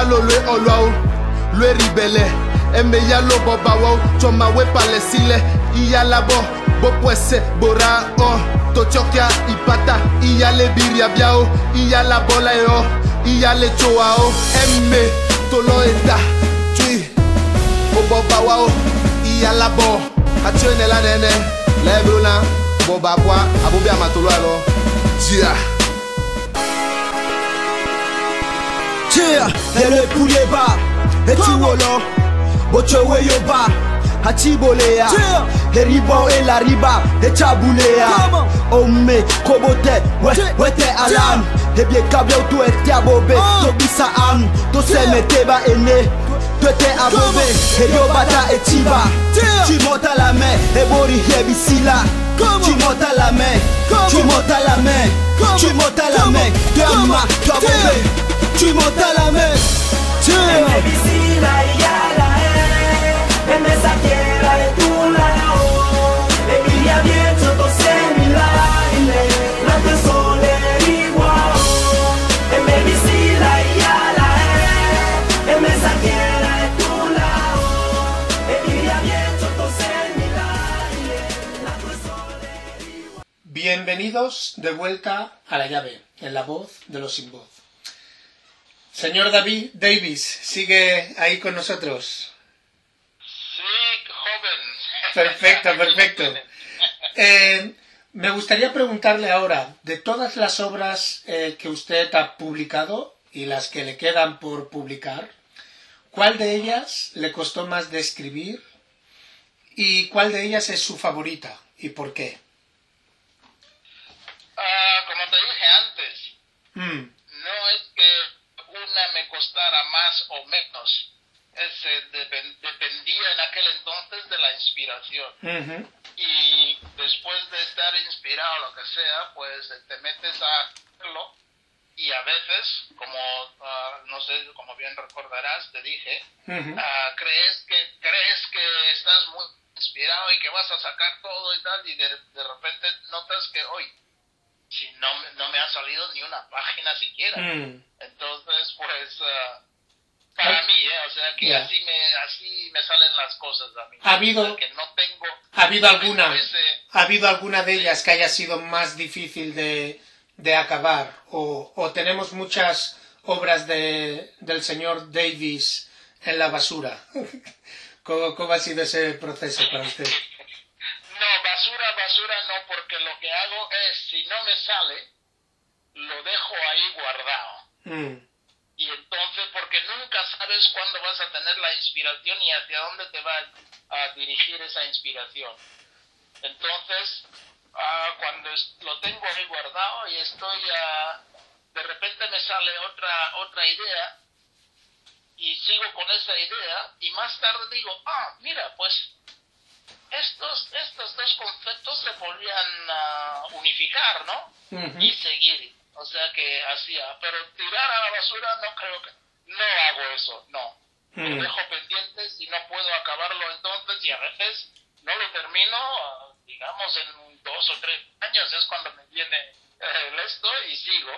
yalo lwe olwao lwe ribele. Eme yalo bobawo tsɔma we palesi le iyalabɔ bopuese gbora ɔ totsɔkia ipata iyale biriabiawo iyalabɔ la yɔ iyale tsowawo eme tolɔ eta tui obobawawo iyalabɔ atsɔe la nene lɛblo na. Bobaboa abobi amatolo. Yeah. Cheer, yele kuleba, etiwolo, bochowe yoba, hachibolea, heribo elariba, echabulea, ome, kobote, wete alam, ebie kabia utu etiabobe, tobisa am, ba ene, terre abreuvée Et yo bata et tiba. Tu montes à la main Et bori hebi là. Tu montes à la main Tu montes à la main. Tu montes à la main. De ama, de abreuvée Tu montes à la main. Tu Bienvenidos de vuelta a la llave, en la voz de los sin voz. Señor David Davis, sigue ahí con nosotros. Sí, joven. Perfecto, perfecto. [LAUGHS] Eh, me gustaría preguntarle ahora, de todas las obras eh, que usted ha publicado y las que le quedan por publicar, ¿cuál de ellas le costó más de escribir y cuál de ellas es su favorita y por qué? Ah, como te dije antes, Mm, no es que una me costara más o menos. Ese depen- dependía en aquel entonces de la inspiración. Y después de estar inspirado, lo que sea, pues eh, te metes a hacerlo. Y a veces, como ah, no sé, como bien recordarás, te dije, ujú, ah, crees que crees que estás muy inspirado y que vas a sacar todo y tal, y de, de repente notas que hoy, si no, me- no me ha salido ni una página siquiera. mm. Entonces, pues, ah, para mí, ¿eh? o sea, que así, me, así me salen las cosas a mí. ¿Ha habido- O sea, que no tengo, ¿Ha habido no alguna, ese- ha habido alguna de ellas que haya sido más difícil de, de acabar? O, o tenemos muchas obras de, del señor Davis en la basura? [LAUGHS] ¿Cómo, ¿Cómo ha sido ese proceso para usted? [LAUGHS] No, basura, basura no, porque lo que hago es, si no me sale, lo dejo ahí guardado. Mm, Y entonces, porque nunca sabes cuándo vas a tener la inspiración y hacia dónde te va a dirigir esa inspiración. Entonces, ah, cuando lo tengo ahí guardado y estoy, ah, de repente me sale otra, otra idea y sigo con esa idea y más tarde digo, ah, mira, pues estos, estos dos conceptos se podrían ah, unificar, ¿no? y seguir. O sea que hacía, pero tirar a la basura no creo que, no hago eso, no. Mm. Lo dejo pendiente si no puedo acabarlo entonces y a veces no lo termino, digamos en dos o tres años es cuando me viene eh, el esto y sigo,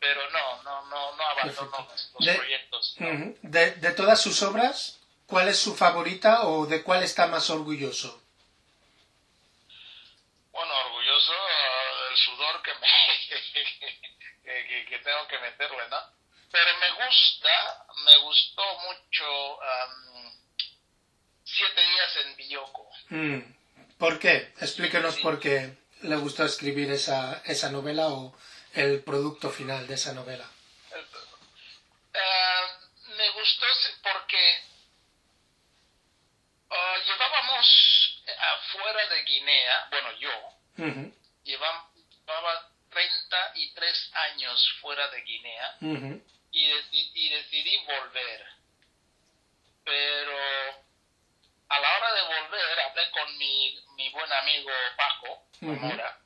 pero no, no, no, no abandono los, los De- proyectos. no. De, de todas sus obras, ¿cuál es su favorita o de cuál está más orgulloso? Bueno, orgulloso ah, del sudor que, me, [LAUGHS] que, tengo que meterle, ¿no? Pero me gusta, me gustó mucho am, Siete días en Bioko. Mm. ¿Por qué? Explíquenos Sí. por qué le gustó escribir esa, esa novela o el producto final de esa novela. Ah, me gustó porque ah, llevábamos afuera de Guinea, bueno, yo, Ujú, llevam- llevaba 33 años fuera de Guinea y, y decidí volver. Pero a la hora de volver hablé con mi, mi buen amigo Paco. Zamora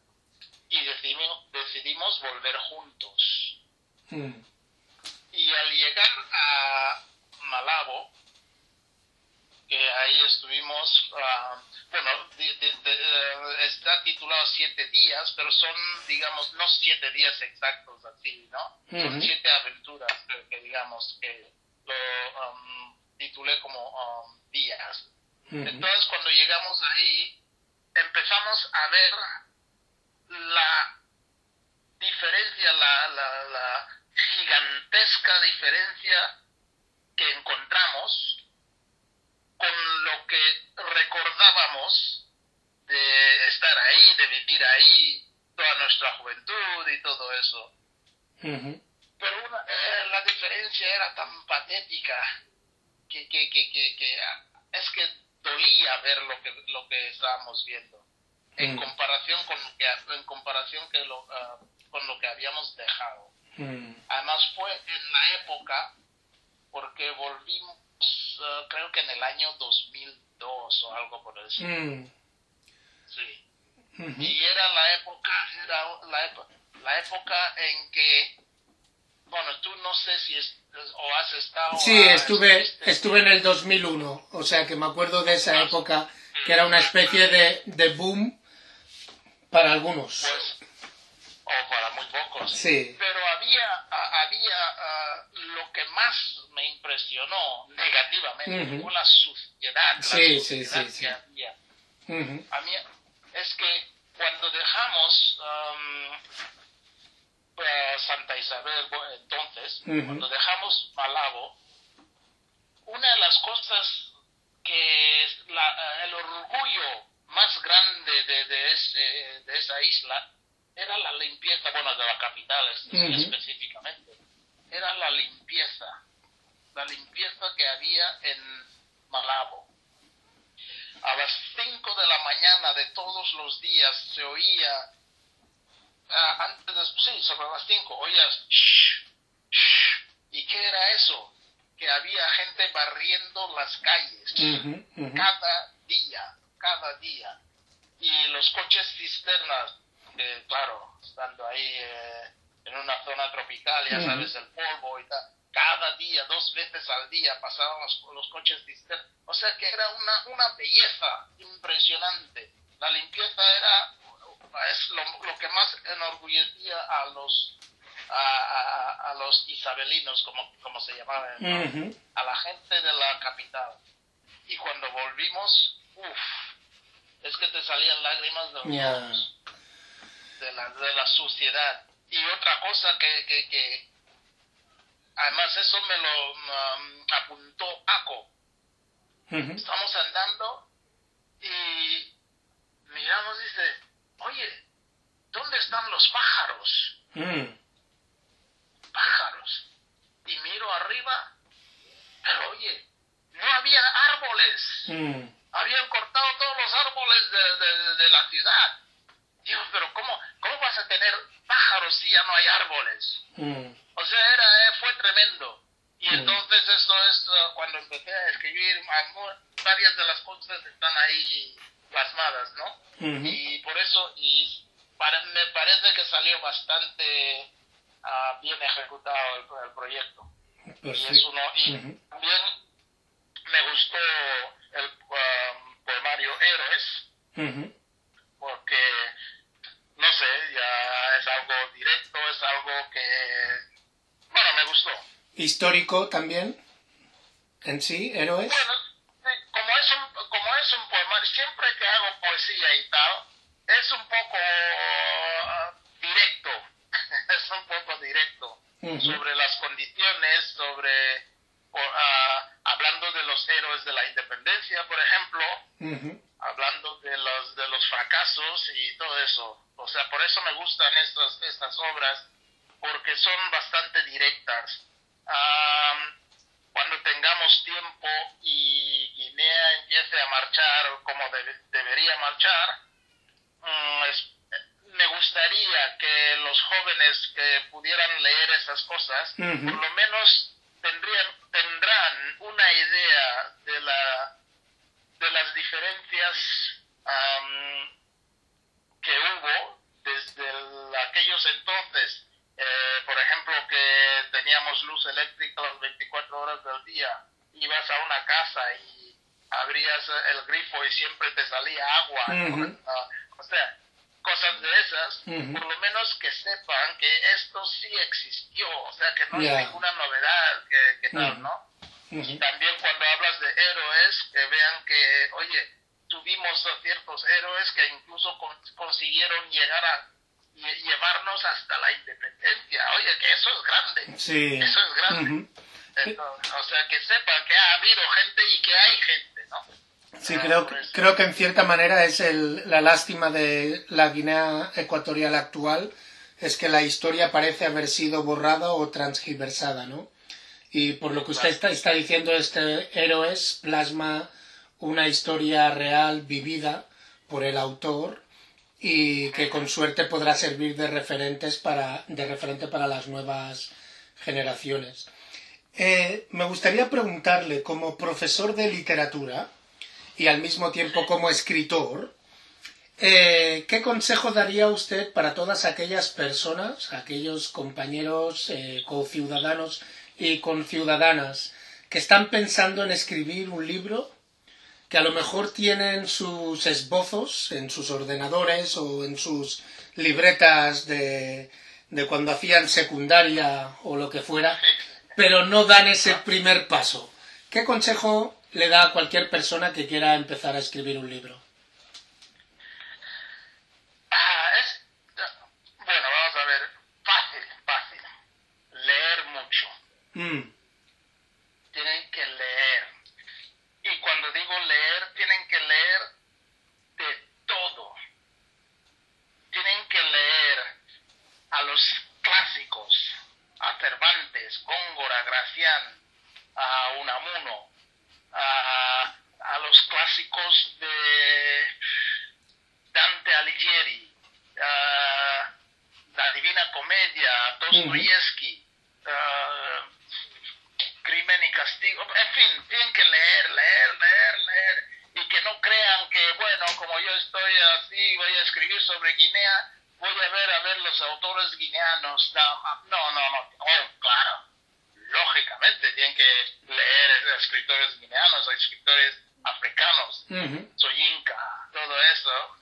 y decidimos, decidimos volver juntos. Y al llegar a Malabo, que ahí estuvimos, ah, bueno, de- de- de- eh, está titulado siete días, pero son, digamos, no siete días exactos así, ¿no? Son siete aventuras que, que digamos que lo um, titulé como um, días. Entonces cuando llegamos ahí, empezamos a ver la diferencia, la, la, la gigantesca diferencia que encontramos con lo que recordábamos de estar ahí, de vivir ahí, toda nuestra juventud y todo eso. Pero una- eh, la diferencia era tan patética que, que, que, que, ah, es que dolía ver lo que, lo que estábamos viendo en Mm. comparación con lo que, en comparación que lo, ah, con lo que habíamos dejado. mm, Además fue en la época porque volvimos eh, creo que en el año 2002 o algo por eso. Mm, Sí. Y era la época, era la, la época en que, bueno, tú no sé si es, o has estado... Sí, ah, estuve, estuviste- estuve en el 2001, o sea que me acuerdo de esa época que era una especie de, de boom para algunos. Pues, o para muy pocos. Sí. Pero había, había ah, lo que más me impresionó negativamente Ujú. fue la suciedad, la Sí, sí, suciedad sí, que había. A mí es que cuando dejamos am, eh, Santa Isabel, entonces, cuando dejamos Malabo, una de las cosas que es la- el orgullo más grande de, de, ese- de esa isla era la limpieza, bueno, de la capital específicamente, era la limpieza, la limpieza que había en Malabo a las 5 de la mañana de todos los días se oía, ah, antes de, sí, sobre las 5, oías, "Shh, shh". ¿y qué era eso? Que había gente barriendo las calles cada día, cada día. Y los coches cisternas, que claro, estando ahí eh, en una zona tropical, ya sabes, el polvo y tal, cada día, dos veces al día pasaban los, los coches cisternas. O sea que era una, una belleza impresionante. La limpieza era es lo, lo que más enorgullecía a los a, a- a los isabelinos, como, como se. Ujú. a la gente de la capital. Y cuando volvimos, uff, es que te salían lágrimas de los ojos, de la, de la suciedad. Y otra cosa que, que, que además eso me lo um, apuntó. Ujú. Estamos andando y miramos, dice, oye, ¿dónde están los pájaros? Mm, pájaros. Y miro arriba, pero oye, no había árboles. mm, Habían cortado todos los árboles de, de- de la ciudad. Digo, pero ¿cómo, ¿cómo vas a tener pájaros si ya no hay árboles? mm. O sea, era, eh, fue tremendo. Y Mm. entonces eso es cuando empecé a escribir, varias de las cosas están ahí plasmadas, ¿no? Y por eso, y pare- me parece que salió bastante ah, bien ejecutado el, el proyecto. Y es uno, y también me gustó el ah, poemario Héroes, porque, no sé, ya es algo directo, es algo que, bueno, me gustó. Histórico también, en sí, héroes. Bueno, como es un, como es un poemario, siempre que hago poesía y tal, es un poco ah, directo, [LAUGHS] es un poco directo sobre las condiciones, sobre, ah, hablando de los héroes de la independencia, por ejemplo. Hablando de los, de los fracasos y todo eso. O sea, por eso me gustan estas, estas obras, porque son bastante directas. Am, cuando tengamos tiempo y Guinea empiece a marchar como debe- debería marchar, es- me gustaría que los jóvenes que pudieran leer esas cosas, por lo menos tendrían, tendrán una idea de la de las diferencias am, que hubo desde el- aquellos entonces, eh, por ejemplo, que teníamos luz eléctrica las 24 horas del día, ibas a una casa y abrías el grifo y siempre te salía agua, ¿no? Ah, o sea, cosas de esas, por lo menos que sepan que esto sí existió, o sea, que no Ya. es ninguna novedad, que, que tal, Y también cuando hablas de héroes, que vean que, oye, tuvimos a ciertos héroes que incluso con- consiguieron llegar a lle- llevarnos hasta la independencia. Oye, que eso es grande. Sí. Eso es grande. Entonces, o sea, que sepan que ha habido gente y que hay gente, ¿no? Sí, creo, creo que en cierta manera es el- la lástima de la Guinea ecuatorial actual, es que la historia parece haber sido borrada o transgiversada, ¿no? Y por lo que usted está, está diciendo, este Héroes plasma una historia real vivida por el autor y que con suerte podrá servir de referentes para de referente para las nuevas generaciones. Eh, me gustaría preguntarle, como profesor de literatura y al mismo tiempo como escritor, eh, ¿qué consejo daría usted para todas aquellas personas, aquellos compañeros, eh, ciudadanos y conciudadanas que están pensando en escribir un libro, que a lo mejor tienen sus esbozos en sus ordenadores o en sus libretas de, de cuando hacían secundaria o lo que fuera, pero no dan ese primer paso. ¿Qué consejo le da a cualquier persona que quiera empezar a escribir un libro? Ah, es, bueno, vamos a ver, fácil, fácil. Leer mucho. Mm, Tienen que leer. Y cuando digo leer, tienen que leer de todo. Tienen que leer a los clásicos, a Cervantes, Góngora, Gracián, a Unamuno, a, a los clásicos de Dante Alighieri, a la Divina Comedia, a Dostoyevsky, Castigo, en fin, tienen que leer, leer, leer, leer, y que no crean que, bueno, como yo estoy así, voy a escribir sobre Guinea, voy a ver a ver los autores guineanos. No, no, no. Oh, claro, lógicamente tienen que leer escritores guineanos, escritores africanos, ujú, Soyinka, todo eso.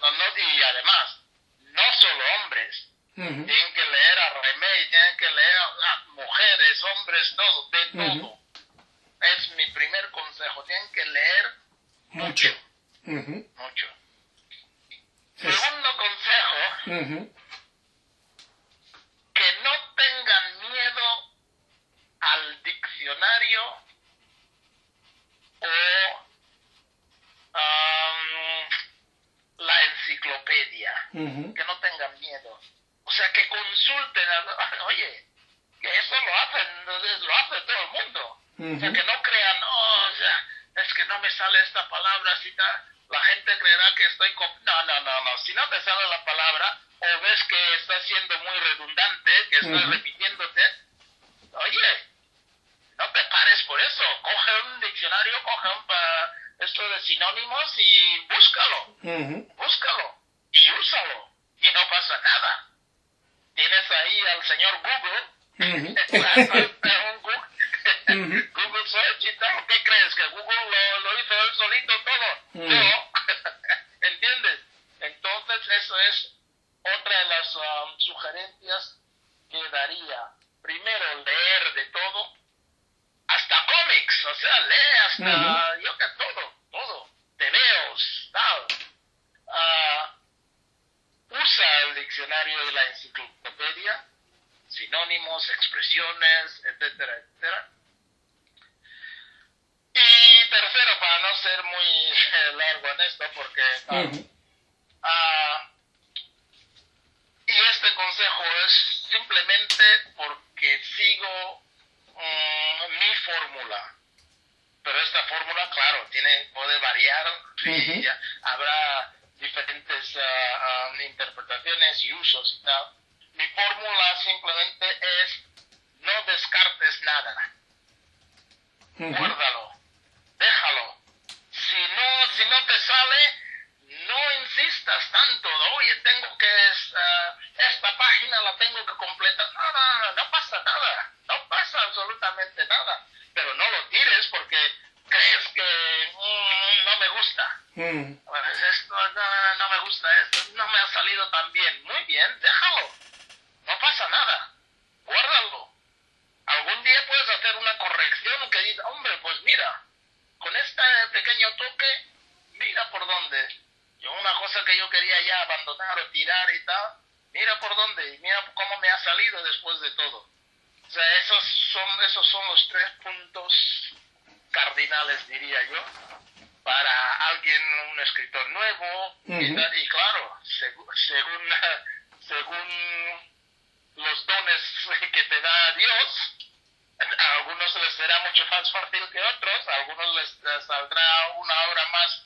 Interpretaciones y usos y tal. Mi fórmula simplemente es no descartes nada Ujú. guárdalo, déjalo. Si no, si no te sale, no insistas tanto. Oye, tengo que ah, esta página la tengo que completar. No, no, pasa nada. No pasa absolutamente nada. Pero no lo tires porque crees que mm, no me gusta. Mm, Pues esto no, no me gusta, esto no salido tan bien. Muy bien, déjalo. No pasa nada. Guárdalo. Algún día puedes hacer una corrección que diga, hombre, pues mira, con este pequeño toque, mira por dónde. Yo una cosa que yo quería ya abandonar o tirar y tal, mira por dónde y mira cómo me ha salido después de todo. O sea, esos son, esos son los tres puntos cardinales, diría yo, para alguien, un escritor nuevo, y, Ujú. tal, y claro, segu- según, [LAUGHS] según los dones [LAUGHS] que te da Dios, a algunos les será mucho más fácil que otros, a algunos les, les saldrá una obra más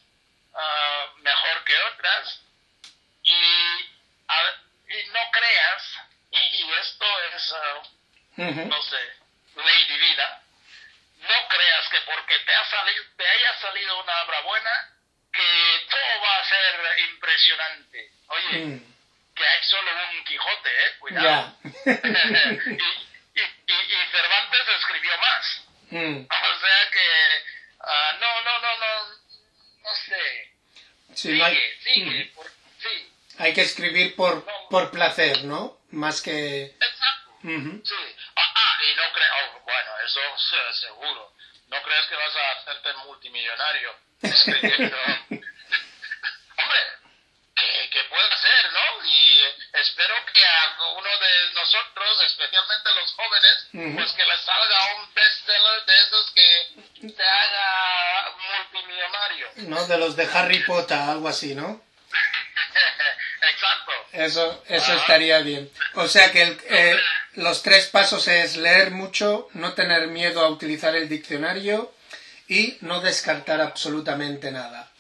ah, mejor que otras, y, a- y no creas, y, y esto es, ujú. no sé, ley divina, una obra buena, que todo va a ser impresionante. Oye, Mm, que hay solo un Quijote, ¿eh? Cuidado. ya. [LAUGHS] y, y, y- Cervantes escribió más. Mm, O sea que, ah, no, no, no, no, no sé. sí, no hay, sigue, sigue, mm, por- sí, hay que escribir por, por placer, ¿no? Más que... exacto. Sí. Y no creo, oh, bueno, eso [LAUGHS] es seguro. No crees que vas a hacerte multimillonario [LAUGHS] escribiendo. [LAUGHS] Hombre, que, que pueda ser, ¿no? Y espero que a uno de nosotros, especialmente los jóvenes, pues que les salga un bestseller de esos que te haga multimillonario. ¿No? De los de Harry Potter, algo así, ¿no? Exacto. Eso, eso estaría bien. O sea que el- eh, los tres pasos es leer mucho, no tener miedo a utilizar el diccionario y no descartar absolutamente nada.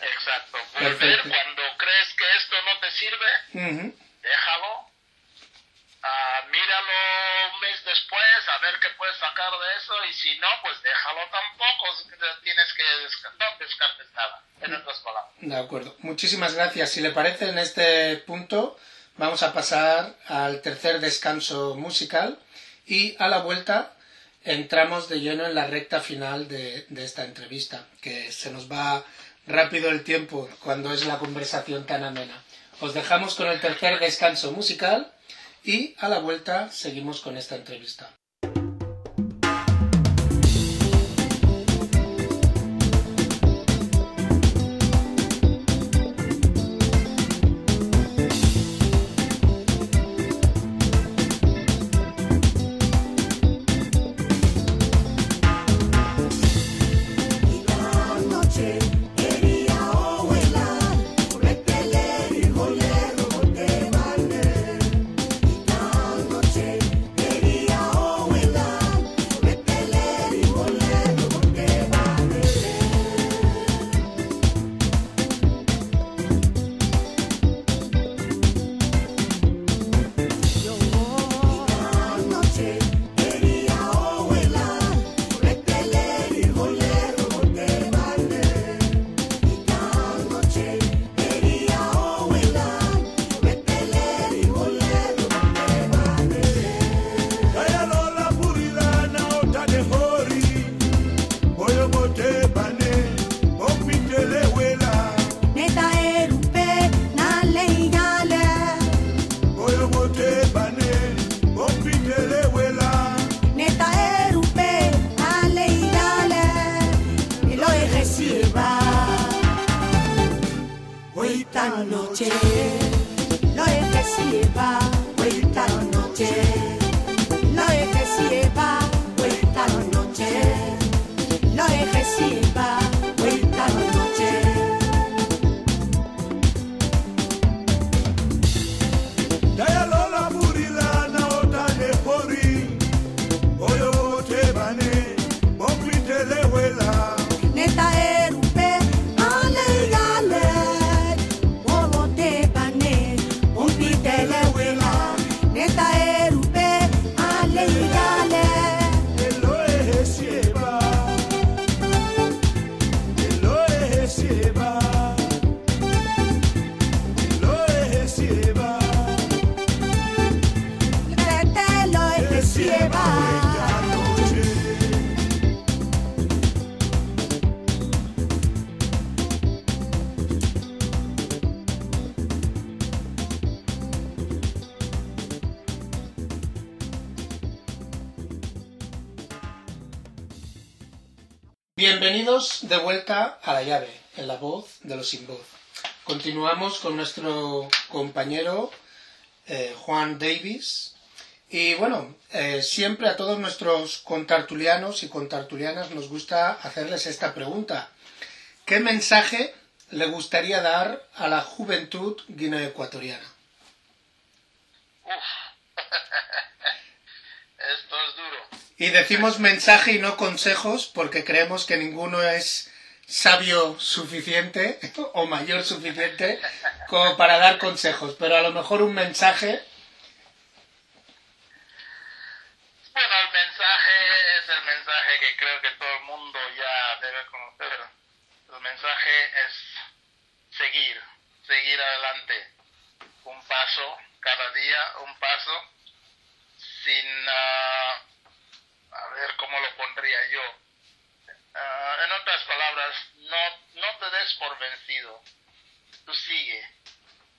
Exacto. Volver Perfecto. cuando crees que esto no te sirve, déjalo. Ah, míralo un mes después a ver qué puedes sacar de eso y si no, pues déjalo tampoco. Tienes que descartar, no descartes nada, en otras palabras. De acuerdo. Muchísimas gracias. Si le parece, en este punto vamos a pasar al tercer descanso musical y a la vuelta entramos de lleno en la recta final de, de esta entrevista, que se nos va rápido el tiempo cuando es la conversación tan amena. Os dejamos con el tercer descanso musical y a la vuelta seguimos con esta entrevista. De vuelta a la llave, en la voz de los sin voz. Continuamos con nuestro compañero eh, Juan Davis. Y bueno, eh, siempre a todos nuestros contartulianos y contartulianas nos gusta hacerles esta pregunta. ¿Qué mensaje le gustaría dar a la juventud guineoecuatoriana? [LAUGHS] Y decimos mensaje y no consejos porque creemos que ninguno es sabio suficiente [LAUGHS] o mayor suficiente como para dar consejos, pero a lo mejor un mensaje, Bueno, el mensaje es el mensaje que creo que todo el mundo ya debe conocer. mensaje es seguir, seguir adelante, un paso cada día, un paso, sin, ah, a ver cómo lo pondría yo. Ah, en otras palabras, no, no te des por vencido, tú sigue.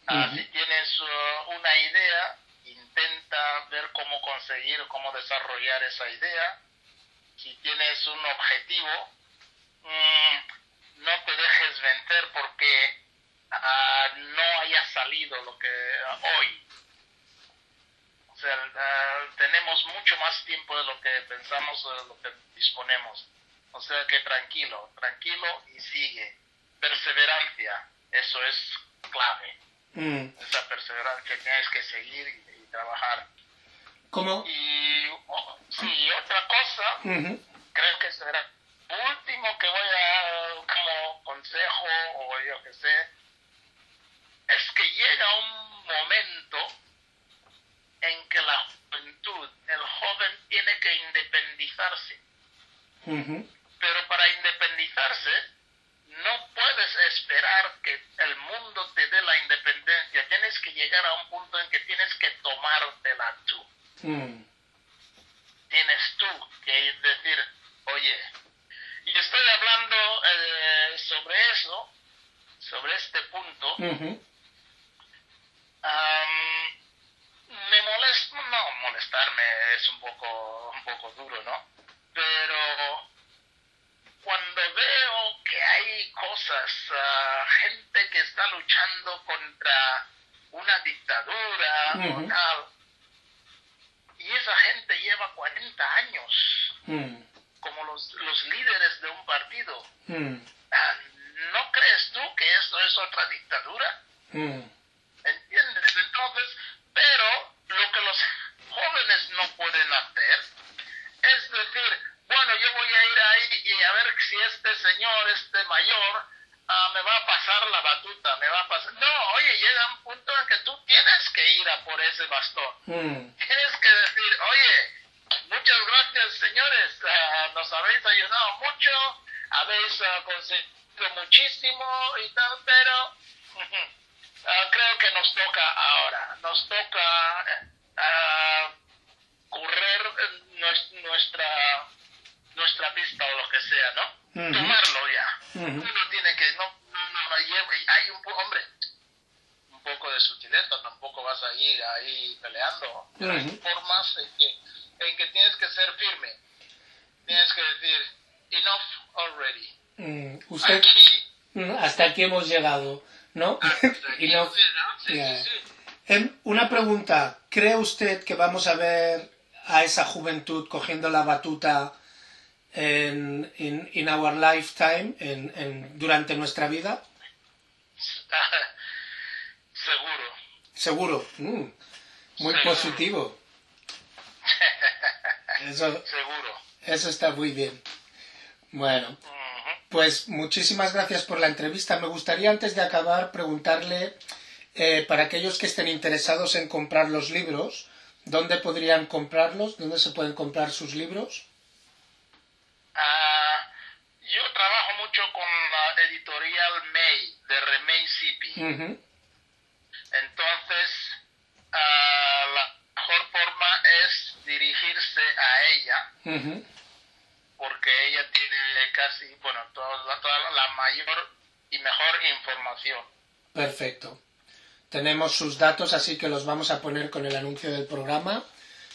Ah, Si tienes uh, una idea, intenta ver cómo conseguir, cómo desarrollar esa idea. Si tienes un objetivo, mm, no te dejes vencer porque ah, no haya salido lo que ah, hoy. O sea, ah, tenemos mucho más tiempo de lo que pensamos o de lo que disponemos. O sea que tranquilo, tranquilo y sigue. Perseverancia, eso es clave. Mm. Esa perseverancia tienes que seguir y, y trabajar. ¿Cómo? Y oh, sí, otra cosa, Ujú. creo que será último que voy a como consejo o yo que sé, es que llega un momento en que la juventud, el joven tiene que independizarse, pero para independizarse no puedes esperar que el mundo te dé la independencia, tienes que llegar a un punto en que tienes que tomártela tú. Mm. tienes tú que decir, oye, y estoy hablando eh, sobre eso, sobre este punto, molesta, no molestarme es un poco, un poco duro, ¿no? Pero cuando veo que hay cosas, ah, gente que está luchando contra una dictadura o tal, y esa gente lleva 40 años Mm. como los, los líderes de un partido. Mm. Ah, ¿No crees tú que esto es otra dictadura? Mm. ¿Entiendes? Entonces, pero lo que los jóvenes no pueden hacer es decir, bueno, yo voy a ir ahí y a ver si este señor, este mayor, ah, me va a pasar la batuta, me va a pasar... No, oye, llega un punto en que tú tienes que ir a por ese bastón. Mm. Tienes que decir, oye, muchas gracias señores, ah, nos habéis ayudado mucho, habéis ah, conseguido muchísimo y tal, pero [LAUGHS] ah, creo que nos toca ahora, nos toca ah, correr eh, nues- nuestra nuestra pista o lo que sea, ¿no? Ujú. Tomarlo ya. Ujú. Uno tiene que, no, no, no, no, lleve- hay un poco, hombre, un poco de sutileza, tampoco vas a ir ahí peleando. Pero hay Ujú. formas en que, en que tienes que ser firme. Tienes que decir, enough already. Mm. Usted, Aquí, mm, hasta aquí hemos llegado, ¿no? [LAUGHS] aquí, Y no-. Em, Una pregunta. ¿Cree usted que vamos a ver a esa juventud cogiendo la batuta en in, in our lifetime, en, en- durante nuestra vida? Seguro. Seguro. Mm, Muy Seguro. positivo. [LAUGHS] Eso, Seguro. eso está muy bien. Bueno. Pues muchísimas gracias por la entrevista. Me gustaría antes de acabar preguntarle, eh, para aquellos que estén interesados en comprar los libros, ¿dónde podrían comprarlos? ¿Dónde se pueden comprar sus libros? Ah, yo trabajo mucho con la editorial May, de Remey. Ujú. Entonces, ah, la mejor forma es dirigirse a ella. Porque ella tiene casi, bueno, toda, la mayor y mejor información. Perfecto. Tenemos sus datos, así que los vamos a poner con el anuncio del programa.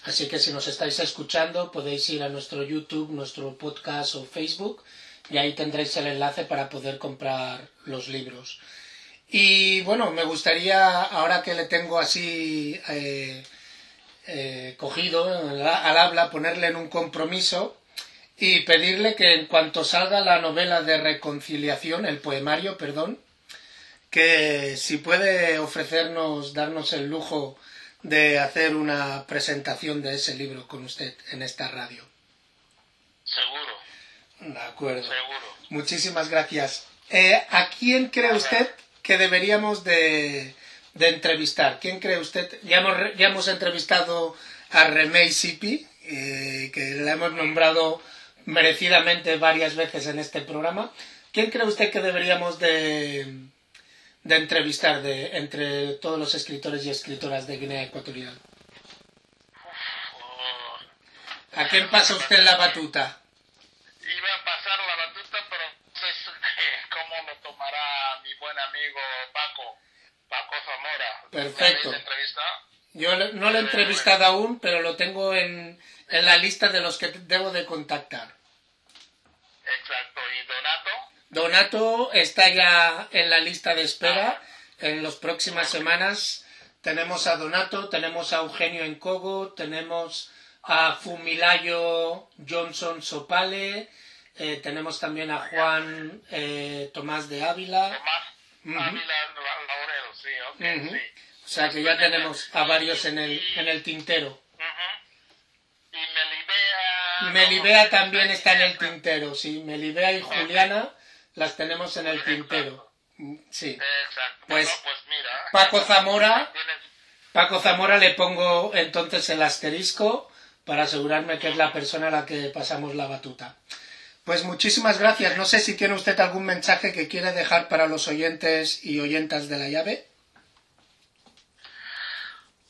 Así que si nos estáis escuchando, podéis ir a nuestro YouTube, nuestro podcast o Facebook, y ahí tendréis el enlace para poder comprar los libros. Y bueno, me gustaría, ahora que le tengo así eh, eh, cogido al habla, ponerle en un compromiso y pedirle que en cuanto salga la novela de reconciliación, el poemario, perdón, que si puede ofrecernos, darnos el lujo de hacer una presentación de ese libro con usted en esta radio. Seguro, De acuerdo. seguro. Muchísimas gracias. Eh, ¿A quién cree usted que deberíamos de, de entrevistar? ¿Quién cree usted? Ya hemos, ya hemos entrevistado a Remey Sipi, eh, que la hemos nombrado merecidamente varias veces en este programa. ¿Quién cree usted que deberíamos de, de entrevistar de, entre todos los escritores y escritoras de Guinea Ecuatorial? ¿A quién pasa usted la batuta? iba a pasar la batuta, pero no sé cómo lo tomará mi buen amigo Paco, Paco Zamora. Perfecto. Yo no lo he entrevistado aún, pero lo tengo en, en la lista de los que debo de contactar. Exacto. ¿Y Donato? Donato está ya en la lista de espera. En las próximas semanas tenemos a Donato, tenemos a Eugenio Encogo, tenemos a Fumilayo Johnson Sopale, eh, tenemos también a Juan eh, Tomás de Ávila. Tomás. Ávila Laurel, sí, sí. O sea que ya tenemos a varios en el, en el tintero. Melibea... También está en el tintero, sí. Melibea y Juliana las tenemos en el tintero. Sí. Exacto. Pues, pues. Paco Zamora, Paco Zamora le pongo entonces el asterisco para asegurarme que es la persona a la que pasamos la batuta. Pues muchísimas gracias. No sé si tiene usted algún mensaje que quiere dejar para los oyentes y oyentas de la llave.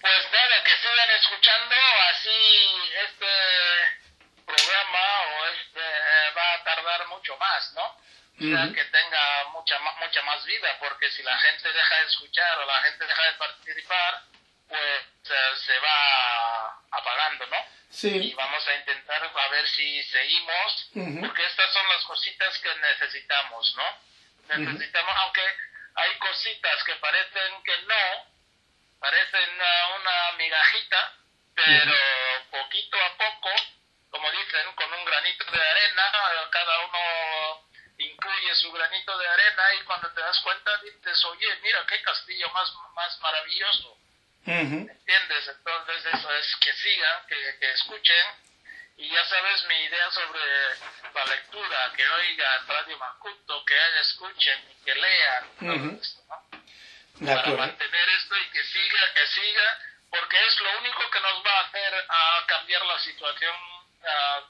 Pues nada, que sigan escuchando, así este programa o este eh, va a tardar mucho más, ¿no? O sea, que tenga mucha, ma- mucha más vida, porque si la gente deja de escuchar o la gente deja de participar, pues eh, se va apagando, ¿no? Y Sí. vamos a intentar a ver si seguimos, porque estas son las cositas que necesitamos, ¿no? Necesitamos, aunque hay cositas que parecen que no, parecen uh, una migajita, pero poquito a poco, como dicen, con un granito de arena, cada uno incluye su granito de arena y cuando te das cuenta dices, oye, mira qué castillo más, más maravilloso. ¿Entiendes? Entonces eso es que sigan, que, que escuchen. Y ya sabes mi idea sobre la lectura, que oigan Radio Macuto, que escuchen y que lean. todo esto, ¿no? De Para mantener esto y que siga, que siga, porque es lo único que nos va a hacer a cambiar la situación ah,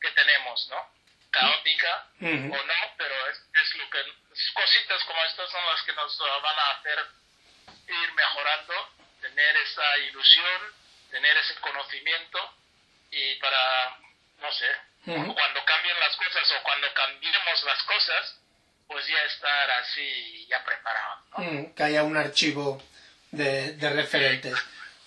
que tenemos, ¿no? Caótica o no, pero es, es lo que cositas como estas son las que nos van a hacer ir mejorando, tener esa ilusión, tener ese conocimiento y para, no sé, cuando cambien las cosas o cuando cambiemos las cosas, pues ya estar así ya preparado, ¿no? Mm, que haya un archivo de, de referentes.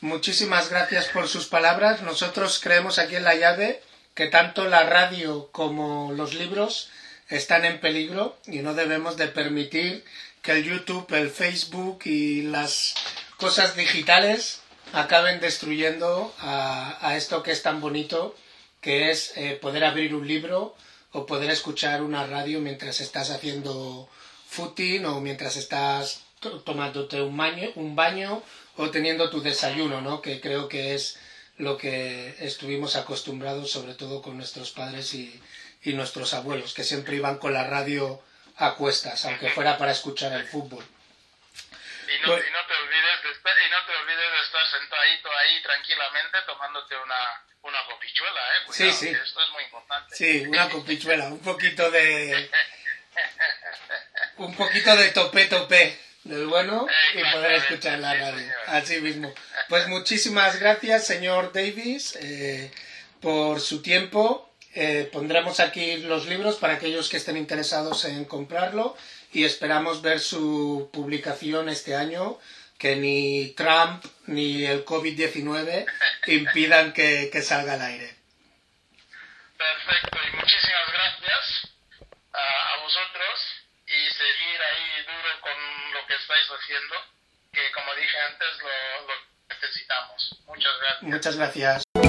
Muchísimas gracias por sus palabras. Nosotros creemos aquí en la llave que tanto la radio como los libros están en peligro y no debemos de permitir que el YouTube, el Facebook y las cosas digitales acaben destruyendo a, a esto que es tan bonito, que es eh, poder abrir un libro o poder escuchar una radio mientras estás haciendo footing o mientras estás to- tomándote un baño, un baño o teniendo tu desayuno, ¿no? Que creo que es lo que estuvimos acostumbrados, sobre todo con nuestros padres y, nuestros abuelos, que siempre iban con la radio a cuestas, aunque fuera para escuchar el fútbol. Y no, te olvides de estar, tranquilamente tomándote una, una copichuela, eh. Cuidado, Sí, Esto es muy importante. Sí, una copichuela, un poquito de... [LAUGHS] Un poquito de tope tope del bueno y poder escuchar la radio. Así mismo. Pues muchísimas gracias, señor Davis, eh, por su tiempo. Eh, pondremos aquí los libros para aquellos que estén interesados en comprarlo y esperamos ver su publicación este año, que ni Trump ni el COVID-19 impidan que, que salga al aire. Perfecto, y muchísimas gracias a, a vosotros y seguir ahí duro con lo que estáis haciendo, que como dije antes lo, lo necesitamos. Muchas gracias. Muchas gracias.